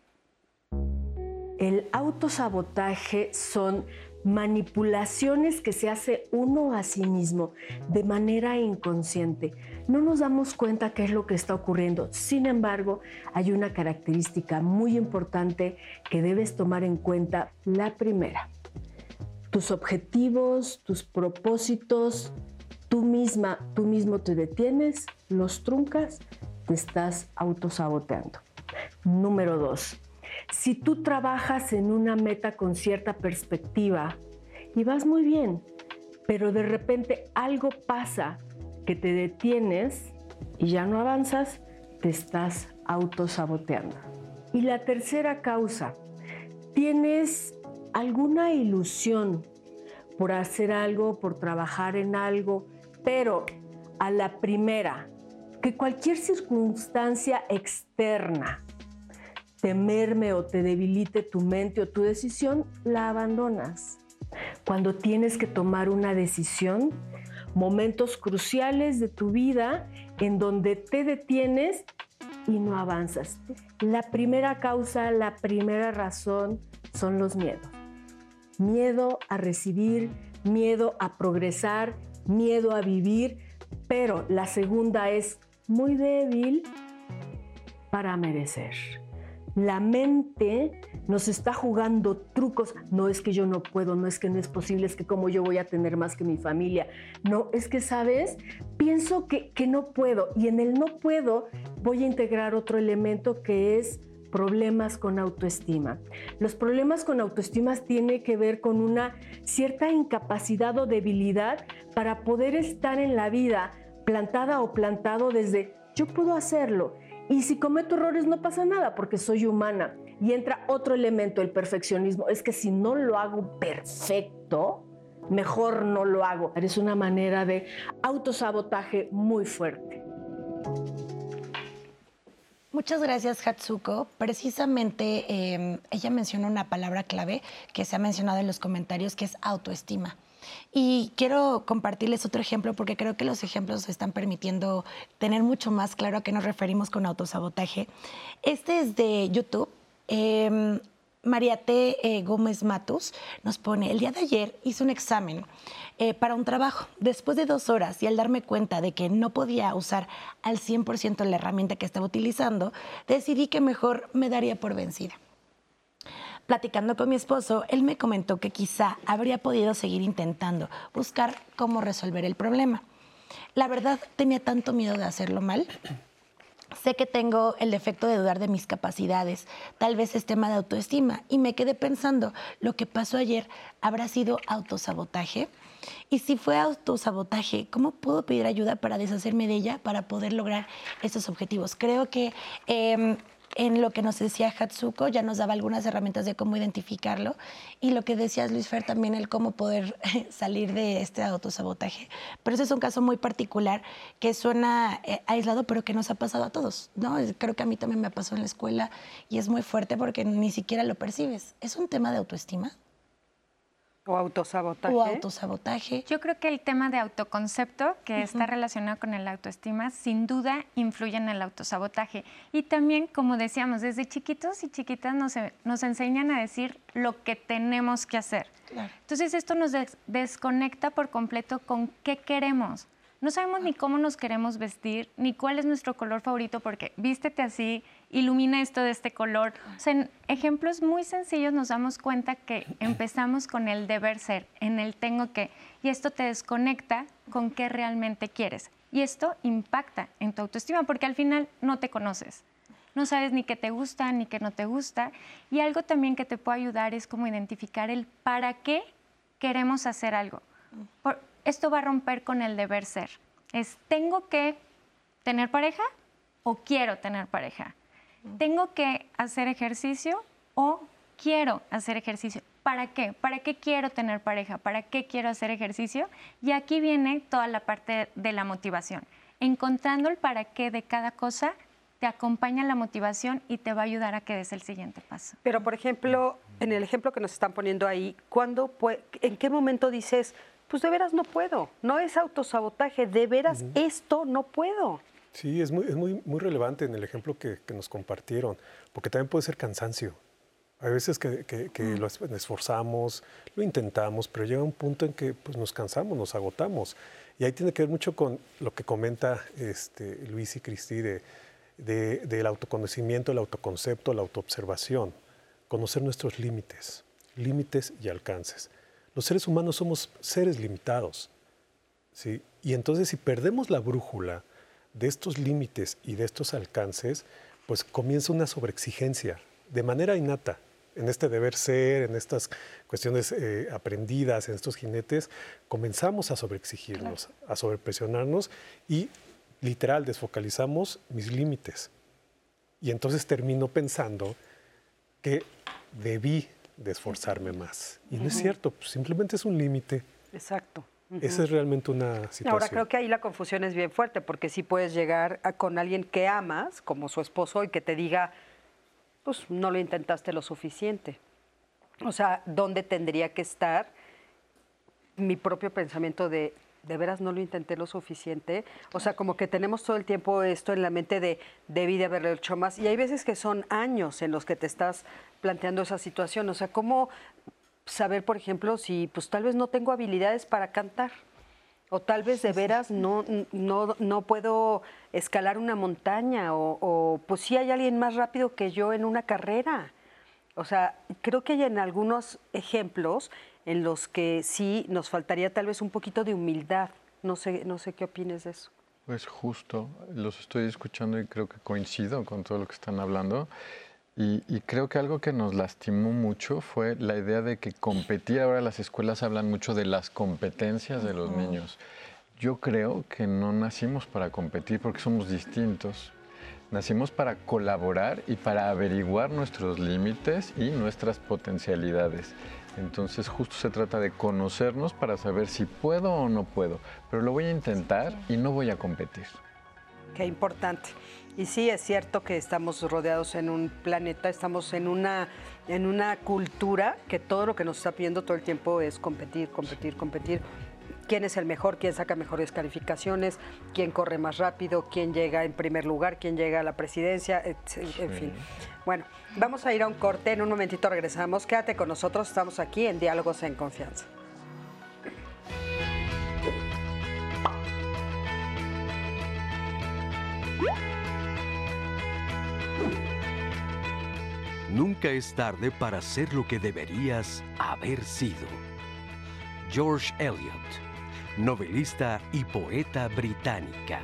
El autosabotaje son manipulaciones que se hace uno a sí mismo de manera inconsciente. No nos damos cuenta qué es lo que está ocurriendo. Sin embargo, hay una característica muy importante que debes tomar en cuenta. La primera, tus objetivos, tus propósitos, tú misma, tú mismo te detienes, los truncas, te estás autosaboteando. Número dos, si tú trabajas en una meta con cierta perspectiva y vas muy bien, pero de repente algo pasa que te detienes y ya no avanzas, te estás autosaboteando. Y la tercera causa, tienes alguna ilusión por hacer algo, por trabajar en algo, pero a la primera, que cualquier circunstancia externa te merme o te debilite tu mente o tu decisión, la abandonas. Cuando tienes que tomar una decisión, momentos cruciales de tu vida en donde te detienes y no avanzas. La primera causa, la primera razón son los miedos. Miedo a recibir, miedo a progresar, miedo a vivir, pero la segunda es muy débil para merecer. La mente nos está jugando trucos. No es que yo no puedo, no es que no es posible, es que como yo voy a tener más que mi familia. No, es que, ¿sabes? Pienso que, que no puedo y en el no puedo voy a integrar otro elemento que es problemas con autoestima. Los problemas con autoestima tienen que ver con una cierta incapacidad o debilidad para poder estar en la vida plantada o plantado desde yo puedo hacerlo y si cometo errores no pasa nada porque soy humana. Y entra otro elemento, el perfeccionismo. Es que si no lo hago perfecto, mejor no lo hago. Es una manera de autosabotaje muy fuerte. Muchas gracias, Hatsuko. Precisamente em, ella mencionó una palabra clave que se ha mencionado en los comentarios, que es autoestima. Y quiero compartirles otro ejemplo porque creo que los ejemplos están permitiendo tener mucho más claro a qué nos referimos con autosabotaje. Este es de YouTube. Eh, Mariate eh, Gómez Matus nos pone, el día de ayer hice un examen eh, para un trabajo. Después de dos horas y al darme cuenta de que no podía usar al 100% la herramienta que estaba utilizando, decidí que mejor me daría por vencida. Platicando con mi esposo, él me comentó que quizá habría podido seguir intentando buscar cómo resolver el problema. La verdad, tenía tanto miedo de hacerlo mal. Sé que tengo el defecto de dudar de mis capacidades, tal vez es tema de autoestima, y me quedé pensando, lo que pasó ayer habrá sido autosabotaje. Y si fue autosabotaje, ¿cómo puedo pedir ayuda para deshacerme de ella, para poder lograr esos objetivos? Creo que em, en lo que nos decía Hatsuko, ya nos daba algunas herramientas de cómo identificarlo. Y lo que decías, Luis Fer, también el cómo poder salir de este autosabotaje. Pero ese es un caso muy particular que suena eh, aislado, pero que nos ha pasado a todos. ¿no? Creo que a mí también me pasó en la escuela y es muy fuerte porque ni siquiera lo percibes. ¿Es un tema de autoestima? O autosabotaje. O autosabotaje. Yo creo que el tema de autoconcepto, que está relacionado con el autoestima, sin duda influye en el autosabotaje. Y también, como decíamos, desde chiquitos y chiquitas nos, nos enseñan a decir lo que tenemos que hacer. Entonces esto nos desconecta por completo con qué queremos. No sabemos ni cómo nos queremos vestir, ni cuál es nuestro color favorito, porque vístete así, ilumina esto de este color. O sea, en ejemplos muy sencillos nos damos cuenta que empezamos con el deber ser, en el tengo que, y esto te desconecta con qué realmente quieres. Y esto impacta en tu autoestima, porque al final no te conoces. No sabes ni qué te gusta, ni qué no te gusta. Y algo también que te puede ayudar es como identificar el para qué queremos hacer algo. Esto va a romper con el deber ser. Es, ¿tengo que tener pareja o quiero tener pareja? ¿Tengo que hacer ejercicio o quiero hacer ejercicio? ¿Para qué? ¿Para qué quiero tener pareja? ¿Para qué quiero hacer ejercicio? Y aquí viene toda la parte de la motivación. Encontrando el para qué de cada cosa te acompaña la motivación y te va a ayudar a que des el siguiente paso. Pero, por ejemplo, en el ejemplo que nos están poniendo ahí, ¿cuándo ¿en qué momento dices, pues de veras no puedo. No es autosabotaje, de veras esto no puedo. Sí, es muy, es muy, muy relevante en el ejemplo que, nos compartieron, porque también puede ser cansancio. Hay veces que, que, lo esforzamos, lo intentamos, pero llega un punto en que pues, nos cansamos, nos agotamos. Y ahí tiene que ver mucho con lo que comenta este, Luis y Cristi de, de, del autoconocimiento, el autoconcepto, la autoobservación. Conocer nuestros límites, límites y alcances. Los seres humanos somos seres limitados. ¿sí? Y entonces si perdemos la brújula de estos límites y de estos alcances, pues comienza una sobreexigencia de manera innata en este deber ser, en estas cuestiones eh, aprendidas, en estos jinetes, comenzamos a sobreexigirnos, a sobrepresionarnos y literal desfocalizamos mis límites. Y entonces termino pensando que debí de esforzarme más. Y no es cierto, pues, simplemente es un límite. Exacto. Esa es realmente una situación. Ahora creo que ahí la confusión es bien fuerte, porque si puedes llegar con alguien que amas, como su esposo, y que te diga, pues no lo intentaste lo suficiente. O sea, ¿dónde tendría que estar mi propio pensamiento de, de veras no lo intenté lo suficiente. O sea, como que tenemos todo el tiempo esto en la mente de debí de haberlo hecho más. Y hay veces que son años en los que te estás planteando esa situación. O sea, ¿cómo saber, por ejemplo, si pues tal vez no tengo habilidades para cantar? O tal vez de veras no, no, no puedo escalar una montaña, o, o pues sí hay alguien más rápido que yo en una carrera. O sea, creo que hay en algunos ejemplos en los que sí nos faltaría tal vez un poquito de humildad. No sé, no sé qué opines de eso. Pues justo, los estoy escuchando y creo que coincido con todo lo que están hablando. Y, creo que algo que nos lastimó mucho fue la idea de que competir, ahora las escuelas hablan mucho de las competencias de los niños. Yo creo que no nacimos para competir porque somos distintos. Nacimos para colaborar y para averiguar nuestros límites y nuestras potencialidades. Entonces justo se trata de conocernos para saber si puedo o no puedo, pero lo voy a intentar y no voy a competir. Qué importante. Y sí, es cierto que estamos rodeados en un planeta, estamos en una, en una cultura que todo lo que nos está pidiendo todo el tiempo es competir, competir, competir. Quién es el mejor, quién saca mejores calificaciones, quién corre más rápido, quién llega en primer lugar, quién llega a la presidencia, en fin. Bueno, vamos a ir a un corte, en un momentito regresamos. Quédate con nosotros, estamos aquí en Diálogos en Confianza. Nunca es tarde para ser lo que deberías haber sido. George Eliot novelista y poeta británica.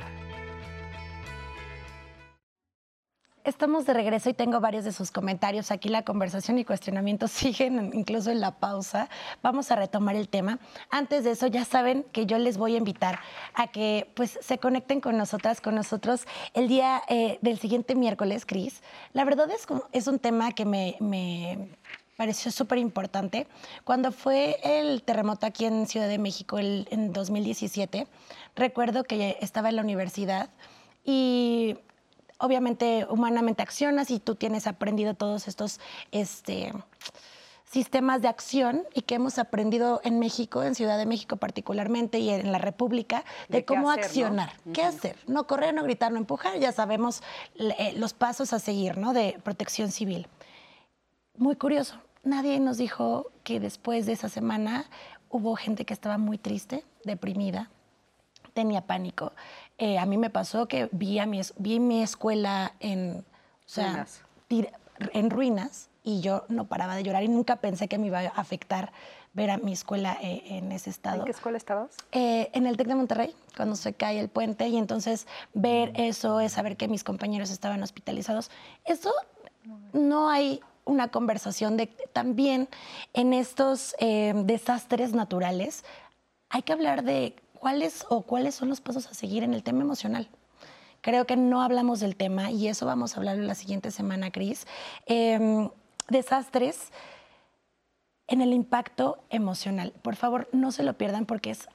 Estamos de regreso y tengo varios de sus comentarios. Aquí la conversación y cuestionamientos siguen, incluso en la pausa. Vamos a retomar el tema. Antes de eso, ya saben que yo les voy a invitar a que pues, se conecten con nosotras, con nosotros el día eh, del siguiente miércoles, Cris. La verdad es, es un tema que me, me pareció súper importante. Cuando fue el terremoto aquí en Ciudad de México el, en 2017, recuerdo que estaba en la universidad y obviamente humanamente accionas y tú tienes aprendido todos estos este, sistemas de acción y que hemos aprendido en México, en Ciudad de México particularmente y en la República, de, cómo accionar, qué hacer, no correr, no gritar, no empujar, ya sabemos eh, los pasos a seguir, ¿no? De protección civil. Muy curioso, nadie nos dijo que después de esa semana hubo gente que estaba muy triste, deprimida, tenía pánico. Eh, a mí me pasó que vi, a mi, vi mi escuela en, en ruinas y yo no paraba de llorar y nunca pensé que me iba a afectar ver a mi escuela eh, en ese estado. ¿En qué escuela estabas? Eh, en el TEC de Monterrey, cuando se cae el puente y entonces ver eso es saber que mis compañeros estaban hospitalizados. Eso no hay una conversación de también en estos desastres naturales hay que hablar de ¿cuáles o cuáles son los pasos a seguir en el tema emocional? Creo que no hablamos del tema y eso vamos a hablar en la siguiente semana, Cris. Em, desastres en el impacto emocional. Por favor, no se lo pierdan porque es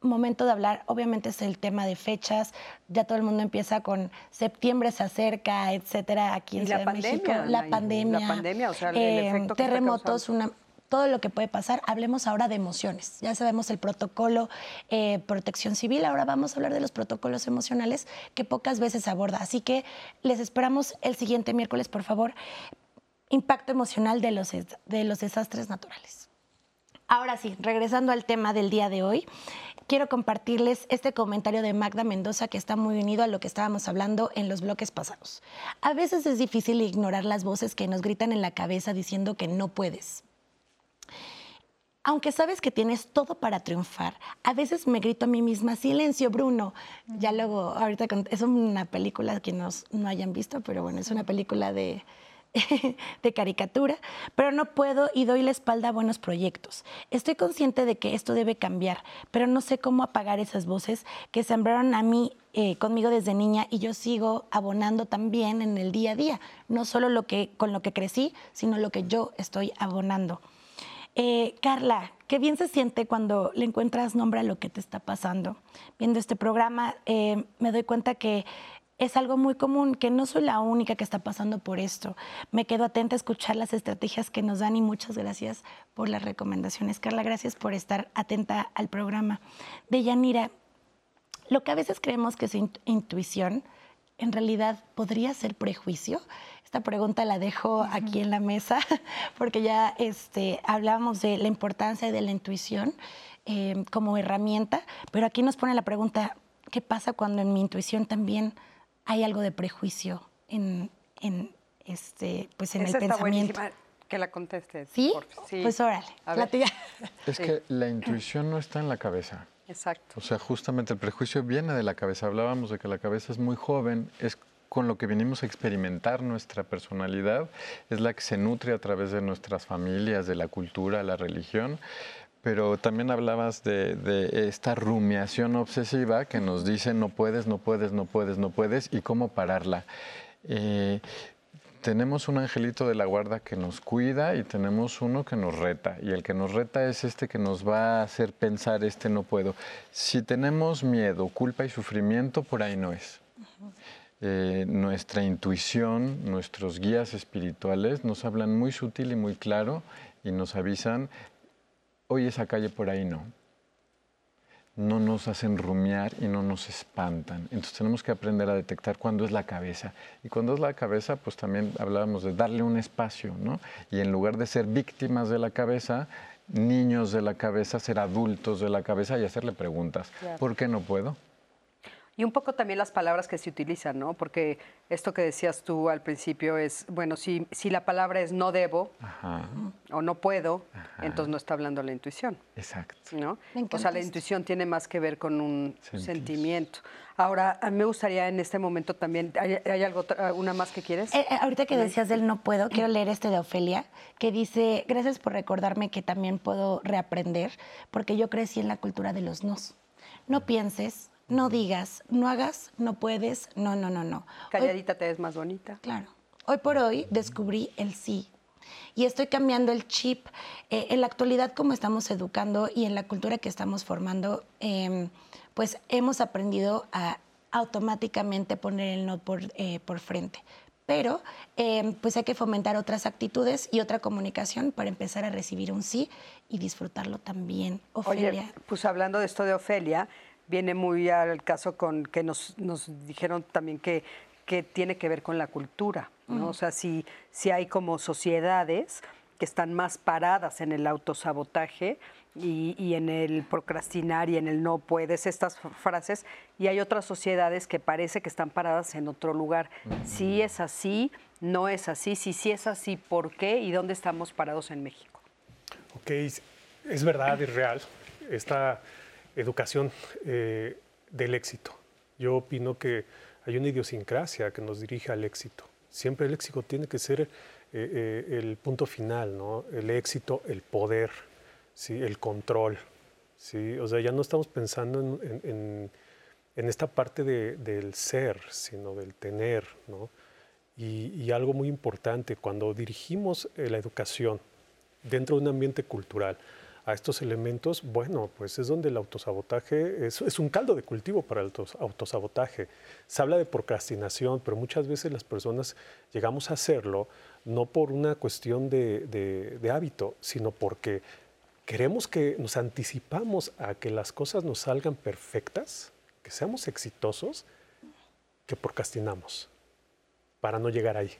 momento de hablar. Obviamente es el tema de fechas. Ya todo el mundo empieza con septiembre se acerca, etcétera, aquí en Ciudad de México. La pandemia. La pandemia, o sea, el em, efecto que terremotos, una todo lo que puede pasar. Hablemos ahora de emociones. Ya sabemos el protocolo eh, protección civil, ahora vamos a hablar de los protocolos emocionales que pocas veces aborda. Así que les esperamos el siguiente miércoles, por favor. Impacto emocional de los, de los desastres naturales. Ahora sí, regresando al tema del día de hoy, quiero compartirles este comentario de Magda Mendoza que está muy unido a lo que estábamos hablando en los bloques pasados. A veces es difícil ignorar las voces que nos gritan en la cabeza diciendo que no puedes, aunque sabes que tienes todo para triunfar, a veces me grito a mí misma, silencio, Bruno. Ya luego, ahorita es una película que no hayan visto, pero bueno, es una película de, de caricatura, pero no puedo y doy la espalda a buenos proyectos. Estoy consciente de que esto debe cambiar, pero no sé cómo apagar esas voces que sembraron a mí eh, conmigo desde niña y yo sigo abonando también en el día a día, no solo lo que, con lo que crecí, sino lo que yo estoy abonando. Eh, Carla, qué bien se siente cuando le encuentras nombre a lo que te está pasando. Viendo este programa, eh, me doy cuenta que es algo muy común, que no soy la única que está pasando por esto. Me quedo atenta a escuchar las estrategias que nos dan y muchas gracias por las recomendaciones. Carla, gracias por estar atenta al programa. De Yanira, lo que a veces creemos que es intuición, en realidad podría ser prejuicio. Esta pregunta la dejo aquí en la mesa porque ya este, hablamos de la importancia de la intuición em, como herramienta, pero aquí nos pone la pregunta, ¿qué pasa cuando en mi intuición también hay algo de prejuicio en, este, pues en el pensamiento? que la contestes. ¿Sí? Pues órale, Es que la intuición no está en la cabeza. Exacto. O sea, justamente el prejuicio viene de la cabeza. Hablábamos de que la cabeza es muy joven, es con lo que venimos a experimentar nuestra personalidad, es la que se nutre a través de nuestras familias, de la cultura, la religión. Pero también hablabas de, esta rumiación obsesiva que nos dice no puedes, no puedes, no puedes, no puedes y cómo pararla. Eh, tenemos un angelito de la guarda que nos cuida y tenemos uno que nos reta. Y el que nos reta es este que nos va a hacer pensar, este no puedo. Si tenemos miedo, culpa y sufrimiento, por ahí no es. Eh, nuestra intuición, nuestros guías espirituales nos hablan muy sutil y muy claro y nos avisan, hoy esa calle por ahí no. No nos hacen rumiar y no nos espantan. Entonces tenemos que aprender a detectar cuándo es la cabeza. Y cuando es la cabeza, pues también hablábamos de darle un espacio, ¿no? Y en lugar de ser víctimas de la cabeza, niños de la cabeza, ser adultos de la cabeza y hacerle preguntas. ¿Por qué no puedo? Y un poco también las palabras que se utilizan, ¿no? Porque esto que decías tú al principio es, bueno, si, si la palabra es no debo o no puedo, entonces no está hablando la intuición. Exacto. ¿no? O sea, la intuición tiene más que ver con un sentimiento. Ahora, a mí me gustaría en este momento también, ¿hay, algo, una más que quieres? Eh, eh, ahorita que decías del no puedo, quiero leer este de Ofelia, que dice, gracias por recordarme que también puedo reaprender, porque yo crecí en la cultura de los nos. No pienses, no digas, no hagas, no puedes, no, no, no, no. Calladita te ves más bonita. Claro. Hoy por hoy descubrí el sí. Y estoy cambiando el chip. Eh, en la actualidad, como estamos educando y en la cultura que estamos formando, em, pues hemos aprendido a automáticamente poner el no por, eh, por frente. Pero em, pues hay que fomentar otras actitudes y otra comunicación para empezar a recibir un sí y disfrutarlo también. Ofelia. Oye, pues hablando de esto de Ofelia, viene muy al caso con que nos, nos dijeron también que, que tiene que ver con la cultura, ¿no? O sea, si, si hay como sociedades que están más paradas en el autosabotaje y, y, en el procrastinar y en el no puedes, estas frases, y hay otras sociedades que parece que están paradas en otro lugar. Si es así, no es así, si sí es así, ¿por qué y dónde estamos parados en México? Ok, es verdad, es real. Esta educación eh, del éxito. Yo opino que hay una idiosincrasia que nos dirige al éxito. Siempre el éxito tiene que ser eh, eh, el punto final, ¿no? El éxito, el poder, ¿sí? el control. ¿sí? O sea, ya no estamos pensando en, esta parte del ser, sino del tener, ¿no? Y algo muy importante, cuando dirigimos la educación dentro de un ambiente cultural, a estos elementos, bueno, pues es donde el autosabotaje es, un caldo de cultivo para el autosabotaje. Se habla de procrastinación, pero muchas veces las personas llegamos a hacerlo no por una cuestión de, de hábito, sino porque queremos que nos anticipamos a que las cosas nos salgan perfectas, que seamos exitosos, que procrastinamos para no llegar ahí.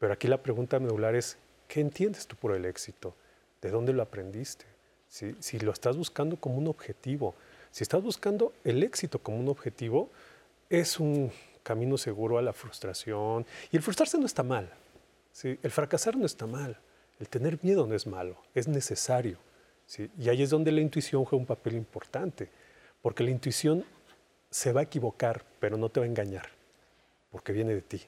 Pero aquí la pregunta medular es, ¿qué entiendes tú por el éxito? ¿De dónde lo aprendiste? Si, lo estás buscando como un objetivo, si estás buscando el éxito como un objetivo, es un camino seguro a la frustración. Y el frustrarse no está mal. El fracasar no está mal. El tener miedo no es malo, es necesario. ¿sí? Y ahí es donde la intuición juega un papel importante, porque la intuición se va a equivocar, pero no te va a engañar, porque viene de ti.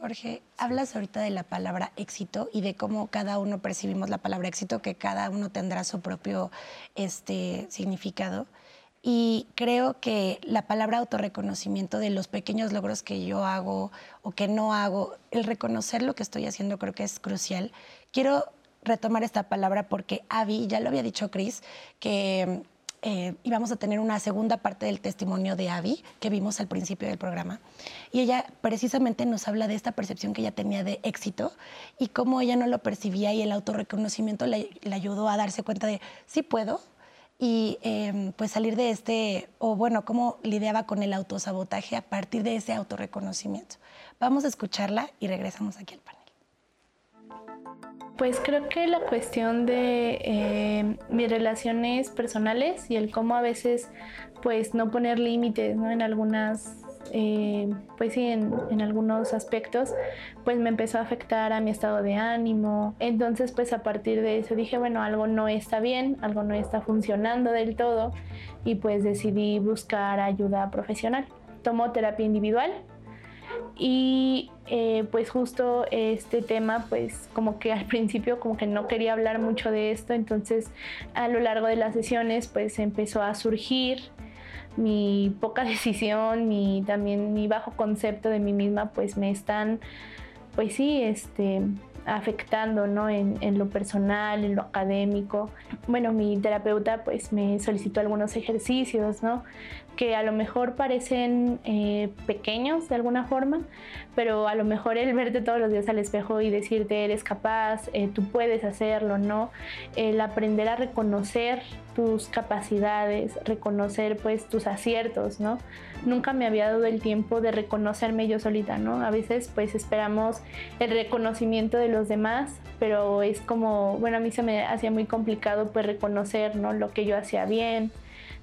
Jorge, hablas ahorita de la palabra éxito y de cómo cada uno percibimos la palabra éxito, que cada uno tendrá su propio este, significado. Y creo que la palabra autorreconocimiento de los pequeños logros que yo hago o que no hago, el reconocer lo que estoy haciendo creo que es crucial. Quiero retomar esta palabra porque Avi, ya lo había dicho Cris, que eh, íbamos a tener una segunda parte del testimonio de Abby que vimos al principio del programa. Y ella precisamente nos habla de esta percepción que ella tenía de éxito y cómo ella no lo percibía y el autorreconocimiento le, le ayudó a darse cuenta de, sí puedo, y em, pues salir de este, o bueno, cómo lidiaba con el autosabotaje a partir de ese autorreconocimiento. Vamos a escucharla y regresamos aquí al panel. Pues creo que la cuestión de eh, mis relaciones personales y el cómo a veces pues no poner límites en algunas eh, pues sí, en, en, algunos aspectos, pues me empezó a afectar a mi estado de ánimo. Entonces, pues a partir de eso dije, bueno, algo no está bien, algo no está funcionando del todo y pues decidí buscar ayuda profesional. Tomo terapia individual y eh, pues justo este tema, pues como que al principio como que no quería hablar mucho de esto, entonces a lo largo de las sesiones pues empezó a surgir mi poca decisión, mi también mi bajo concepto de mí misma, pues me están, pues sí, este, afectando ¿no? en, en, lo personal, en lo académico. Bueno, mi terapeuta pues me solicitó algunos ejercicios, ¿no? Que a lo mejor parecen eh, pequeños de alguna forma, pero a lo mejor el verte todos los días al espejo y decirte eres capaz, eh, tú puedes hacerlo, ¿no? El aprender a reconocer tus capacidades, reconocer pues tus aciertos, ¿no? Nunca me había dado el tiempo de reconocerme yo solita, ¿no? A veces pues esperamos el reconocimiento de los demás, pero es como, bueno, a mí se me hacía muy complicado pues reconocer, ¿no? Lo que yo hacía bien,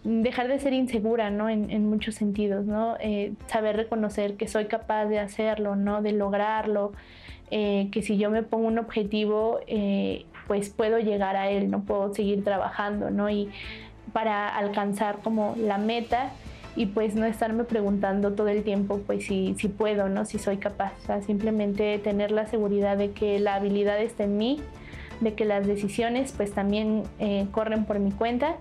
dejar de ser insegura, ¿no? En, muchos sentidos, ¿no? Eh, saber reconocer que soy capaz de hacerlo, ¿no? De lograrlo, eh, que si yo me pongo un objetivo, eh, pues puedo llegar a él, no puedo seguir trabajando, ¿no? Y para alcanzar como la meta y pues no estarme preguntando todo el tiempo pues si, si puedo, ¿no? Si soy capaz, o simplemente tener la seguridad de que la habilidad está en mí, de que las decisiones pues también corren por mi cuenta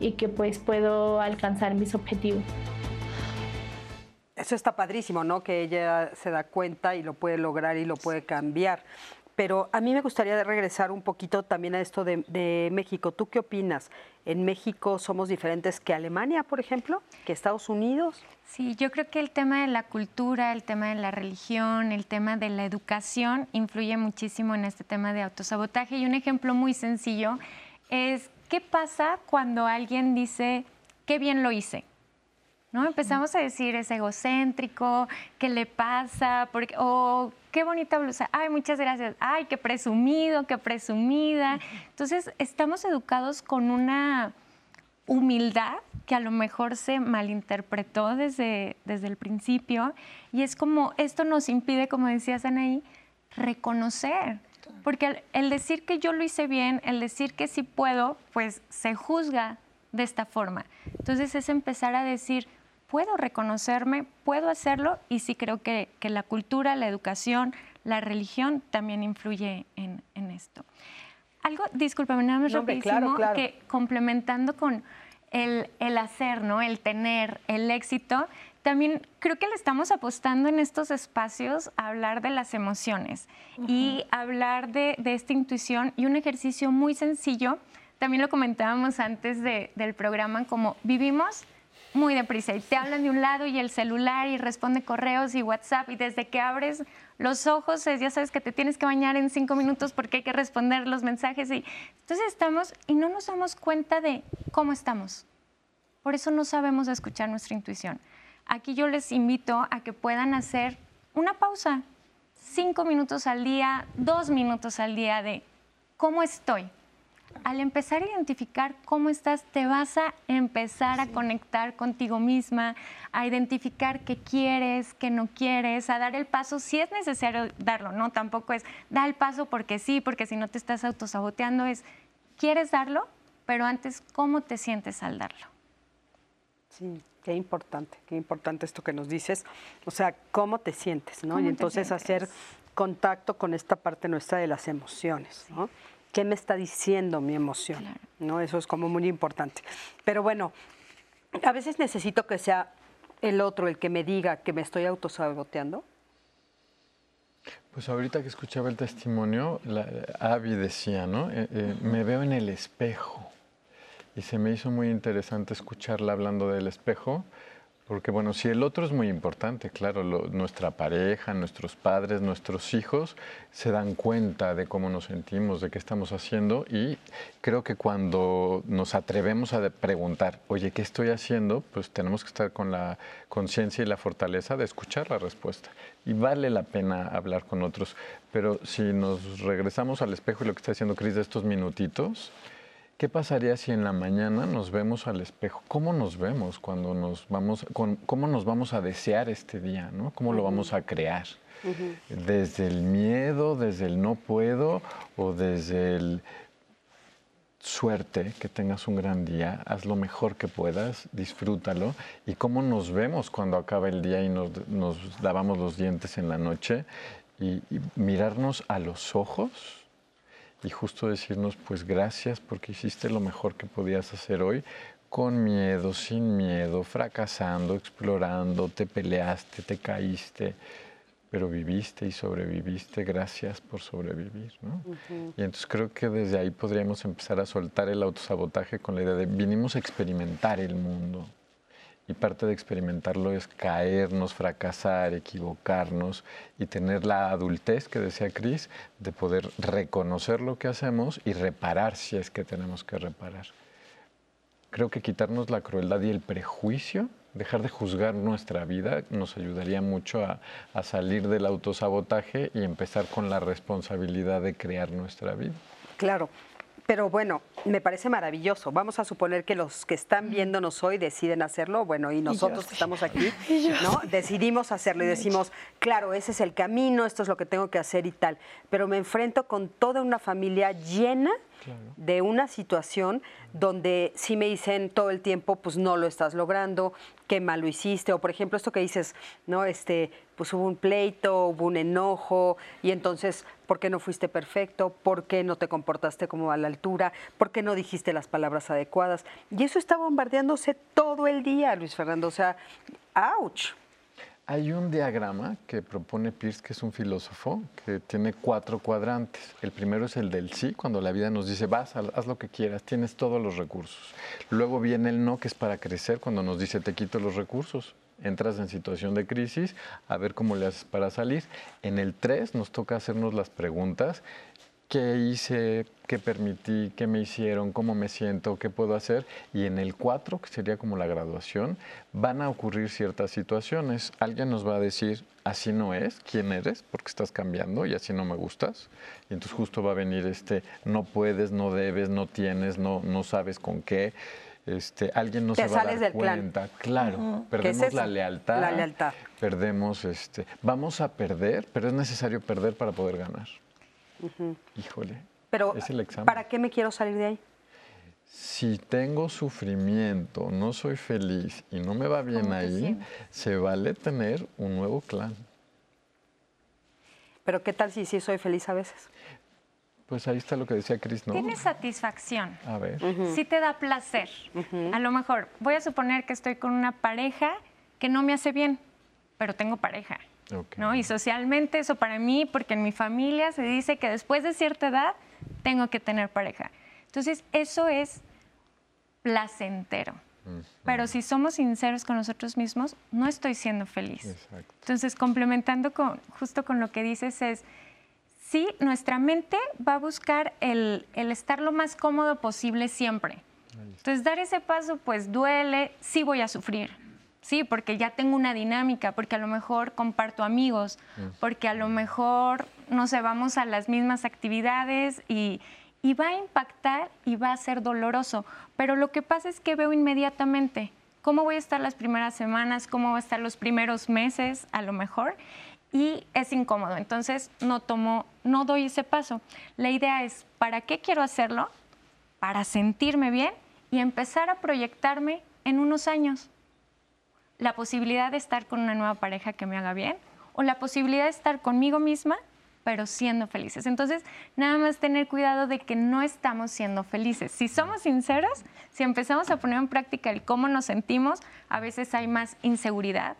y que pues puedo alcanzar mis objetivos. Eso está padrísimo, ¿no? Que ella se da cuenta y lo puede lograr y lo puede cambiar. Pero a mí me gustaría regresar un poquito también a esto de, México. ¿Tú qué opinas? ¿En México somos diferentes que Alemania, por ejemplo? ¿Que Estados Unidos? Sí, yo creo que el tema de la cultura, el tema de la religión, el tema de la educación influye muchísimo en este tema de autosabotaje. Y un ejemplo muy sencillo es ¿qué pasa cuando alguien dice, qué bien lo hice? ¿No? Empezamos a decir, es egocéntrico, ¿qué le pasa? Porque, o qué bonita blusa, ay, muchas gracias, ay, qué presumido, qué presumida. Entonces, estamos educados con una humildad que a lo mejor se malinterpretó desde, desde el principio y es como, esto nos impide, como decías Anaí, reconocer porque el, decir que yo lo hice bien, el decir que sí puedo, pues se juzga de esta forma. Entonces es empezar a decir, puedo reconocerme, puedo hacerlo y sí creo que, la cultura, la educación, la religión también influye en, esto. Algo, discúlpame, nada más rapidísimo, que complementando con el, el, hacer, ¿no? el tener, el éxito, también creo que le estamos apostando en estos espacios a hablar de las emociones y hablar de, esta intuición y un ejercicio muy sencillo. También lo comentábamos antes del programa, como vivimos muy deprisa y te hablan de un lado y el celular y responde correos y WhatsApp y desde que abres los ojos ya sabes que te tienes que bañar en cinco minutos porque hay que responder los mensajes y entonces estamos y no nos damos cuenta de cómo estamos. Por eso no sabemos escuchar nuestra intuición. Aquí yo les invito a que puedan hacer una pausa, cinco minutos al día, dos minutos al día de cómo estoy. Al empezar a identificar cómo estás, te vas a empezar a conectar contigo misma, a identificar qué quieres, qué no quieres, a dar el paso si es necesario darlo, ¿no? Tampoco es da el paso porque sí, porque si no te estás autosaboteando, es quieres darlo, pero antes, ¿cómo te sientes al darlo? Sí. Qué importante, qué importante esto que nos dices. O sea, cómo te sientes, ¿no? Y entonces hacer contacto con esta parte nuestra de las emociones, ¿no? ¿Qué me está diciendo mi emoción? ¿No? Eso es como muy importante. Pero bueno, a veces necesito que sea el otro el que me diga que me estoy autosaboteando. Pues ahorita que escuchaba el testimonio, la, Abby decía, ¿no? Eh, eh, me veo en el espejo y se me hizo muy interesante escucharla hablando del espejo, porque bueno, si el otro es muy importante, claro, nuestra pareja, nuestros padres, nuestros hijos se dan cuenta de cómo nos sentimos, de qué estamos haciendo y creo que cuando nos atrevemos a preguntar, oye, ¿qué estoy haciendo? Pues tenemos que estar con la conciencia y la fortaleza de escuchar la respuesta. Y vale la pena hablar con otros, pero si nos regresamos al espejo y lo que está haciendo Cris de estos minutitos, ¿Qué pasaría si en la mañana nos vemos al espejo? ¿Cómo nos vemos cuando nos vamos, cómo nos vamos a desear este día? ¿no? ¿Cómo lo vamos a crear? Desde el miedo, desde el no puedo o desde el suerte, que tengas un gran día, haz lo mejor que puedas, disfrútalo. Y cómo nos vemos cuando acaba el día y nos, lavamos los dientes en la noche y mirarnos a los ojos y justo decirnos, pues gracias porque hiciste lo mejor que podías hacer hoy, con miedo, sin miedo, fracasando, explorando, te peleaste, te caíste, pero viviste y sobreviviste, gracias por sobrevivir. ¿no? Y entonces creo que desde ahí podríamos empezar a soltar el autosabotaje con la idea de vinimos a experimentar el mundo. Y parte de experimentarlo es caernos, fracasar, equivocarnos y tener la adultez que decía Cris de poder reconocer lo que hacemos y reparar si es que tenemos que reparar. Creo que quitarnos la crueldad y el prejuicio, dejar de juzgar nuestra vida, nos ayudaría mucho a, a salir del autosabotaje y empezar con la responsabilidad de crear nuestra vida. Claro, Pero bueno, me parece maravilloso. Vamos a suponer que los que están viéndonos hoy deciden hacerlo, bueno, y nosotros que estamos aquí, ¿no? Decidimos hacerlo y decimos, claro, ese es el camino, esto es lo que tengo que hacer y tal. Pero me enfrento con toda una familia llena de una situación donde sí me dicen todo el tiempo, pues no lo estás logrando, qué mal lo hiciste, o por ejemplo esto que dices, no, este, pues hubo un pleito, hubo un enojo, y entonces, ¿por qué no fuiste perfecto? ¿Por qué no te comportaste como a la altura? ¿Por qué no dijiste las palabras adecuadas? Y eso está bombardeándose todo el día, Luis Fernando, o sea, ouch. Hay un diagrama que propone Pierce, que es un filósofo, que tiene cuatro cuadrantes. El primero es el del sí, cuando la vida nos dice, vas, haz lo que quieras, tienes todos los recursos. Luego viene el no, que es para crecer, cuando nos dice, te quito los recursos. Entras en situación de crisis, a ver cómo le haces para salir. En el tres nos toca hacernos las preguntas qué hice, qué permití, qué me hicieron, cómo me siento, qué puedo hacer. Y en el 4, que sería como la graduación, van a ocurrir ciertas situaciones. Alguien nos va a decir, así no es, quién eres, porque estás cambiando y así no me gustas. Y entonces justo va a venir este, no puedes, no debes, no tienes, no, no sabes con qué. Este, alguien no se va a dar cuenta. Claro, perdemos la lealtad. La lealtad. Perdemos, este, vamos a perder, pero es necesario perder para poder ganar. Híjole. Pero, ¿para qué me quiero salir de ahí? Si tengo sufrimiento, no soy feliz y no me va bien ahí, se vale tener un nuevo clan. Pero ¿qué tal si sí soy feliz a veces? Pues ahí está lo que decía Cris, ¿no? Tienes satisfacción. A ver. Sí te da placer. A lo mejor, voy a suponer que estoy con una pareja que no me hace bien, pero tengo pareja. ¿No? Y socialmente eso para mí, porque en mi familia se dice que después de cierta edad tengo que tener pareja. Entonces, eso es placentero. Pero si somos sinceros con nosotros mismos, no estoy siendo feliz. Entonces, complementando con, justo con lo que dices es, sí, nuestra mente va a buscar el, el estar lo más cómodo posible siempre. Entonces, dar ese paso, pues duele, sí voy a sufrir, Sí, porque ya tengo una dinámica, porque a lo mejor comparto amigos, mm. porque a lo mejor, no sé, vamos a las mismas actividades y, y va a impactar y va a ser doloroso. Pero lo que pasa es que veo inmediatamente cómo voy a estar las primeras semanas, cómo va a estar los primeros meses, a lo mejor, y es incómodo. Entonces no tomo, no doy ese paso. La idea es, ¿para qué quiero hacerlo? Para sentirme bien y empezar a proyectarme en unos años la posibilidad de estar con una nueva pareja que me haga bien o la posibilidad de estar conmigo misma pero siendo felices. Entonces, nada más tener cuidado de que no estamos siendo felices. Si somos sinceros, si empezamos a poner en práctica el cómo nos sentimos, a veces hay más inseguridad,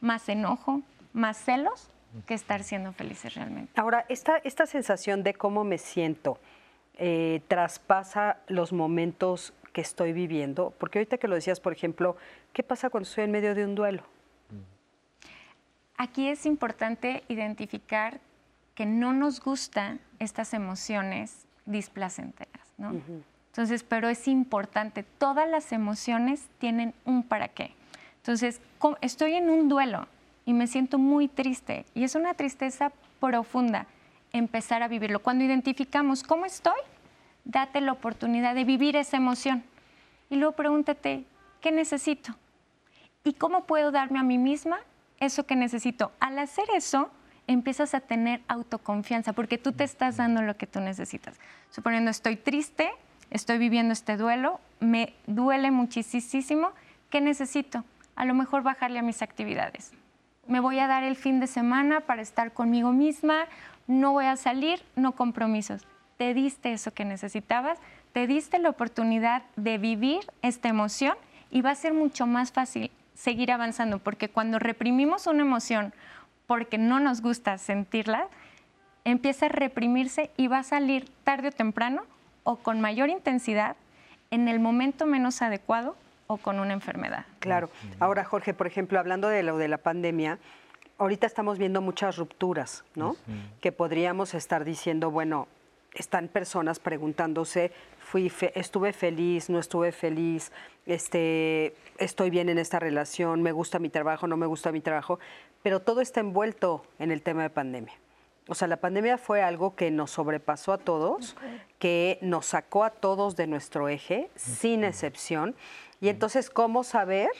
más enojo, más celos que estar siendo felices realmente. Ahora, esta, esta sensación de cómo me siento eh, traspasa los momentos que estoy viviendo, porque ahorita que lo decías, por ejemplo, ¿qué pasa cuando estoy en medio de un duelo? Aquí es importante identificar que no nos gustan estas emociones displacenteras, ¿no? Entonces, pero es importante, todas las emociones tienen un para qué. Entonces, estoy en un duelo y me siento muy triste y es una tristeza profunda empezar a vivirlo. Cuando identificamos cómo estoy, date la oportunidad de vivir esa emoción. Y luego pregúntate, ¿qué necesito? ¿Y cómo puedo darme a mí misma eso que necesito? Al hacer eso, empiezas a tener autoconfianza porque tú te estás dando lo que tú necesitas. Suponiendo estoy triste, estoy viviendo este duelo, me duele muchísimo, ¿qué necesito? A lo mejor bajarle a mis actividades. Me voy a dar el fin de semana para estar conmigo misma, no voy a salir, no compromisos te diste eso que necesitabas, te diste la oportunidad de vivir esta emoción y va a ser mucho más fácil seguir avanzando, porque cuando reprimimos una emoción porque no nos gusta sentirla, empieza a reprimirse y va a salir tarde o temprano o con mayor intensidad en el momento menos adecuado o con una enfermedad. Claro. Ahora, Jorge, por ejemplo, hablando de lo de la pandemia, ahorita estamos viendo muchas rupturas, ¿no? Que podríamos estar diciendo, bueno, están personas preguntándose, fui estuve feliz, no estuve feliz, este, estoy bien en esta relación, me gusta mi trabajo, no me gusta mi trabajo, pero todo está envuelto en el tema de pandemia. O sea, la pandemia fue algo que nos sobrepasó a todos, que nos sacó a todos de nuestro eje, sin excepción. Y entonces, ¿cómo saber?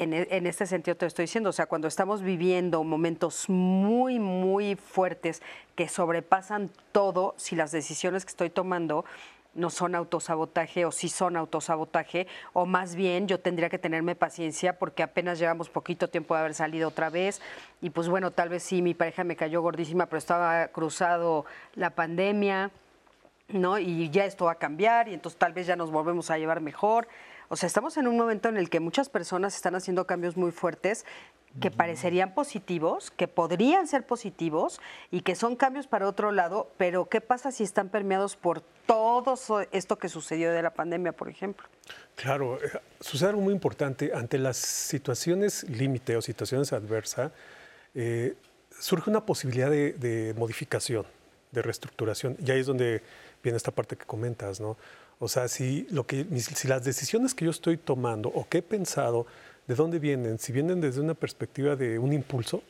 En, e- en este sentido te estoy diciendo, o sea, cuando estamos viviendo momentos muy, muy fuertes que sobrepasan todo, si las decisiones que estoy tomando no son autosabotaje o si son autosabotaje, o más bien yo tendría que tenerme paciencia porque apenas llevamos poquito tiempo de haber salido otra vez y pues bueno, tal vez sí, mi pareja me cayó gordísima, pero estaba cruzado la pandemia, ¿no? Y ya esto va a cambiar y entonces tal vez ya nos volvemos a llevar mejor. O sea, estamos en un momento en el que muchas personas están haciendo cambios muy fuertes que parecerían positivos, que podrían ser positivos y que son cambios para otro lado, pero ¿qué pasa si están permeados por todo esto que sucedió de la pandemia, por ejemplo? Claro, eh, sucede algo muy importante. Ante las situaciones límite o situaciones adversas, eh, surge una posibilidad de, de modificación, de reestructuración. Y ahí es donde viene esta parte que comentas, ¿no? O sea, si, lo que, si las decisiones que yo estoy tomando o que he pensado, ¿de dónde vienen? Si vienen desde una perspectiva de un impulso,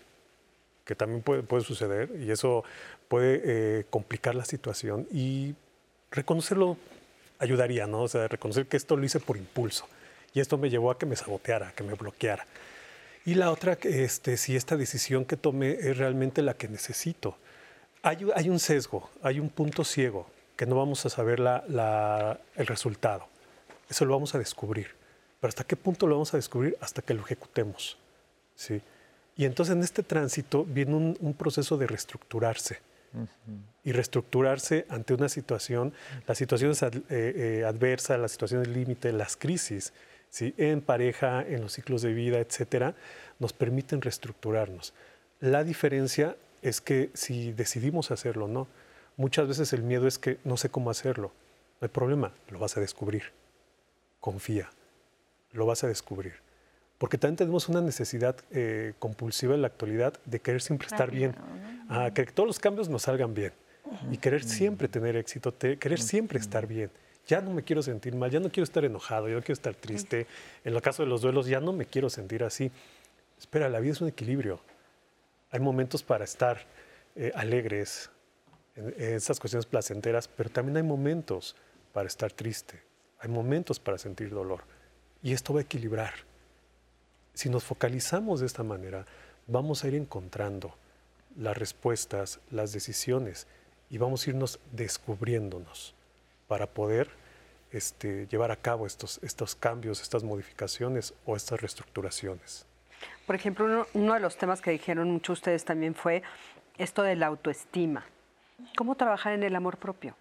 que también puede, puede suceder, y eso puede eh, complicar la situación, y reconocerlo ayudaría, ¿no? O sea, reconocer que esto lo hice por impulso, y esto me llevó a que me saboteara, a que me bloqueara. Y la otra, este, si esta decisión que tomé es realmente la que necesito. Hay, hay un sesgo, hay un punto ciego, que no vamos a saber la- la- el resultado. Eso lo vamos a descubrir. Pero ¿hasta qué punto lo vamos a descubrir? Hasta que lo ejecutemos. ¿sí? Y entonces en este tránsito viene un, un proceso de reestructurarse. Y reestructurarse ante una situación, las situaciones ad- eh, eh, adversas, las situaciones límite, las crisis, ¿sí? en pareja, en los ciclos de vida, etcétera, nos permiten reestructurarnos. La diferencia es que si decidimos hacerlo o no, muchas veces el miedo es que no sé cómo hacerlo. No hay problema, lo vas a descubrir. Confía, lo vas a descubrir. Porque también tenemos una necesidad eh, compulsiva en la actualidad de querer siempre estar bien, que todos los cambios nos salgan bien y querer siempre tener éxito, te- querer siempre estar bien. Ya no me quiero sentir mal, ya no quiero estar enojado, ya no quiero estar triste. En el caso de los duelos, ya no me quiero sentir así. Espera, la vida es un equilibrio. Hay momentos para estar eh, alegres, esas cuestiones placenteras, pero también hay momentos para estar triste, hay momentos para sentir dolor. Y esto va a equilibrar. Si nos focalizamos de esta manera, vamos a ir encontrando las respuestas, las decisiones y vamos a irnos descubriéndonos para poder este, llevar a cabo estos, estos cambios, estas modificaciones o estas reestructuraciones. Por ejemplo, uno, uno de los temas que dijeron mucho ustedes también fue esto de la autoestima. ¿Cómo trabajar en el amor propio?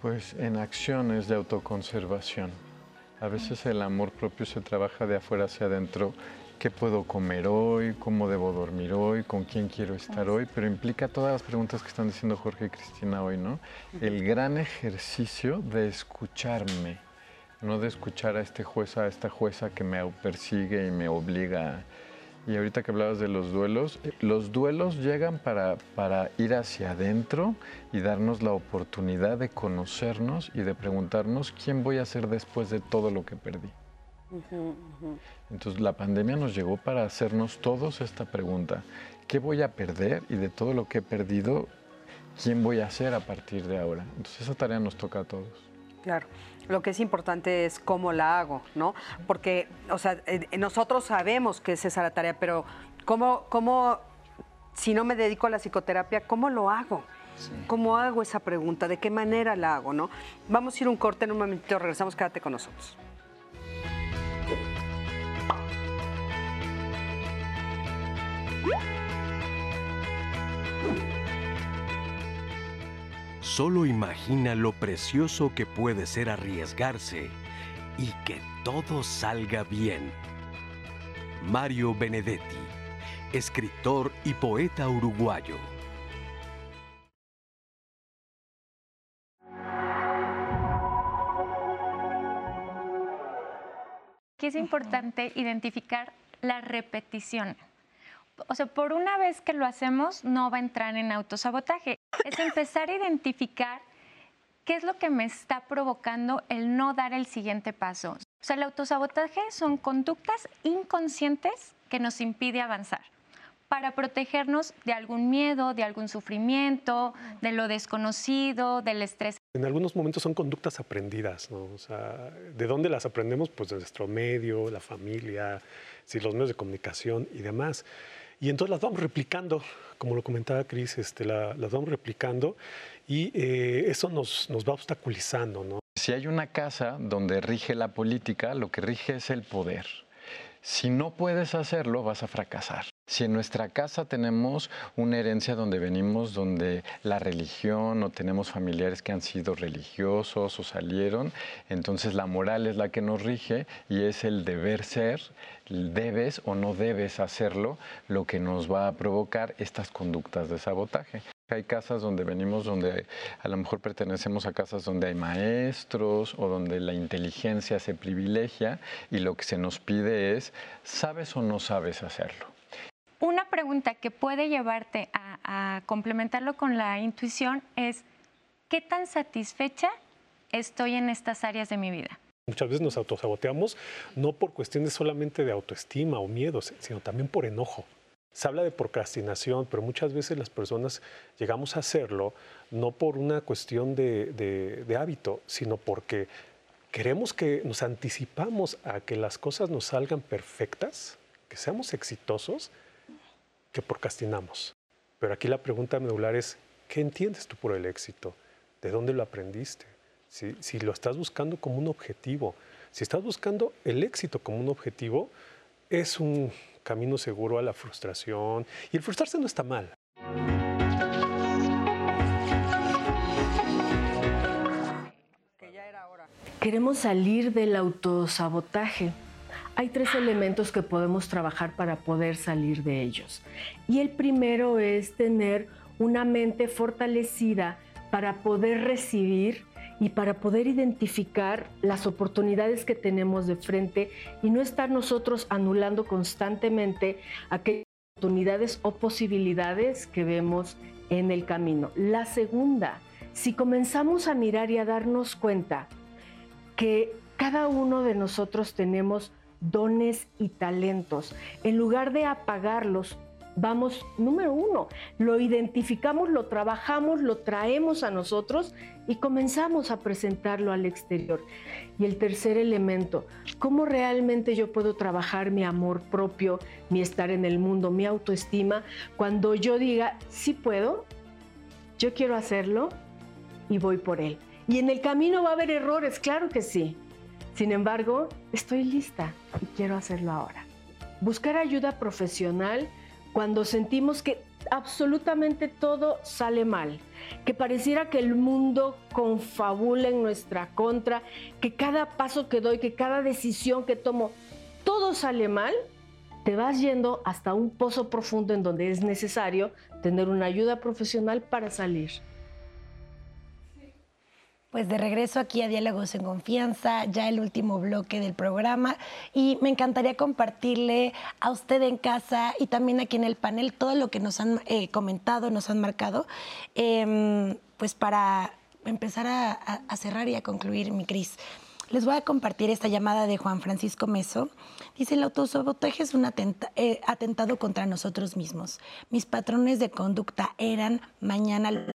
Pues en acciones de autoconservación. A veces el amor propio se trabaja de afuera hacia adentro. ¿Qué puedo comer hoy? ¿Cómo debo dormir hoy? ¿Con quién quiero estar hoy? Pero implica todas las preguntas que están diciendo Jorge y Cristina hoy, ¿no? El gran ejercicio de escucharme, no de escuchar a este juez, a esta jueza que me persigue y me obliga. Y ahorita que hablabas de los duelos, los duelos llegan para, para ir hacia adentro y darnos la oportunidad de conocernos y de preguntarnos quién voy a ser después de todo lo que perdí. Entonces la pandemia nos llegó para hacernos todos esta pregunta. ¿Qué voy a perder? Y de todo lo que he perdido, ¿quién voy a ser a partir de ahora? Entonces esa tarea nos toca a todos. Claro. Lo que es importante es cómo la hago, ¿no? Porque, o sea, eh, nosotros sabemos que es esa la tarea, pero ¿cómo, cómo si no me dedico a la psicoterapia, cómo lo hago? ¿Cómo hago esa pregunta? ¿De qué manera la hago, no? Vamos a ir un corte en un momentito, regresamos, quédate con nosotros. Solo imagina lo precioso que puede ser arriesgarse y que todo salga bien. Mario Benedetti, escritor y poeta uruguayo. Aquí es importante identificar la repetición. O sea, por una vez que lo hacemos, no va a entrar en autosabotaje. Es empezar a identificar qué es lo que me está provocando el no dar el siguiente paso. O sea, el autosabotaje son conductas inconscientes que nos impide avanzar. para protegernos de algún miedo, de algún sufrimiento, de lo desconocido, del estrés. En algunos momentos son conductas aprendidas, ¿no? O sea, ¿de dónde las aprendemos? Pues de nuestro medio, la familia, si los medios de comunicación y demás. Y entonces las vamos replicando, como lo comentaba Cris, este, las vamos replicando y eh, eso nos, nos va obstaculizando, ¿no? Si hay una casa donde rige la política, lo que rige es el poder. Si no puedes hacerlo, vas a fracasar. Si en nuestra casa tenemos una herencia donde venimos, donde la religión o tenemos familiares que han sido religiosos o salieron, entonces la moral es la que nos rige y es el deber ser, debes o no debes hacerlo, lo que nos va a provocar estas conductas de sabotaje. Hay casas donde venimos, donde a lo mejor pertenecemos a casas donde hay maestros o donde la inteligencia se privilegia y lo que se nos pide es, ¿sabes o no sabes hacerlo? Una pregunta que puede llevarte a, complementarlo con la intuición es, ¿qué tan satisfecha estoy en estas áreas de mi vida? Muchas veces nos autosaboteamos no por cuestiones solamente de autoestima o miedos, sino también por enojo. Se habla de procrastinación, pero muchas veces las personas llegamos a hacerlo no por una cuestión de, hábito, sino porque queremos que nos anticipamos a que las cosas nos salgan perfectas, que seamos exitosos, que procrastinamos. Pero aquí la pregunta medular es, ¿qué entiendes tú por el éxito? ¿De dónde lo aprendiste? Si, si lo estás buscando como un objetivo, si estás buscando el éxito como un objetivo, es un camino seguro a la frustración. Y el frustrarse no está mal. Queremos salir del autosabotaje. Hay tres elementos que podemos trabajar para poder salir de ellos. Y el primero es tener una mente fortalecida para poder recibir y para poder identificar las oportunidades que tenemos de frente y no estar nosotros anulando constantemente aquellas oportunidades o posibilidades que vemos en el camino. La segunda, si comenzamos a mirar y a darnos cuenta que cada uno de nosotros tenemos dones y talentos, en lugar de apagarlos, vamos, número uno, lo identificamos, lo trabajamos, lo traemos a nosotros y comenzamos a presentarlo al exterior. Y el tercer elemento, ¿cómo realmente yo puedo trabajar mi amor propio, mi estar en el mundo, mi autoestima, cuando yo diga, sí puedo, yo quiero hacerlo y voy por él? Y en el camino va a haber errores, claro que sí. Sin embargo, estoy lista y quiero hacerlo ahora. Buscar ayuda profesional cuando sentimos que absolutamente todo sale mal, que pareciera que el mundo confabula en nuestra contra, que cada paso que doy, que cada decisión que tomo, todo sale mal, te vas yendo hasta un pozo profundo en donde es necesario tener una ayuda profesional para salir. Pues de regreso aquí a Diálogos en Confianza, ya el último bloque del programa y me encantaría compartirle a usted en casa y también aquí en el panel todo lo que nos han eh, comentado, nos han marcado, em, pues para empezar a, cerrar y a concluir, mi Cris. Les voy a compartir esta llamada de Juan Francisco Meso. Dice, el autosabotaje es un eh, atentado contra nosotros mismos. Mis patrones de conducta eran, mañana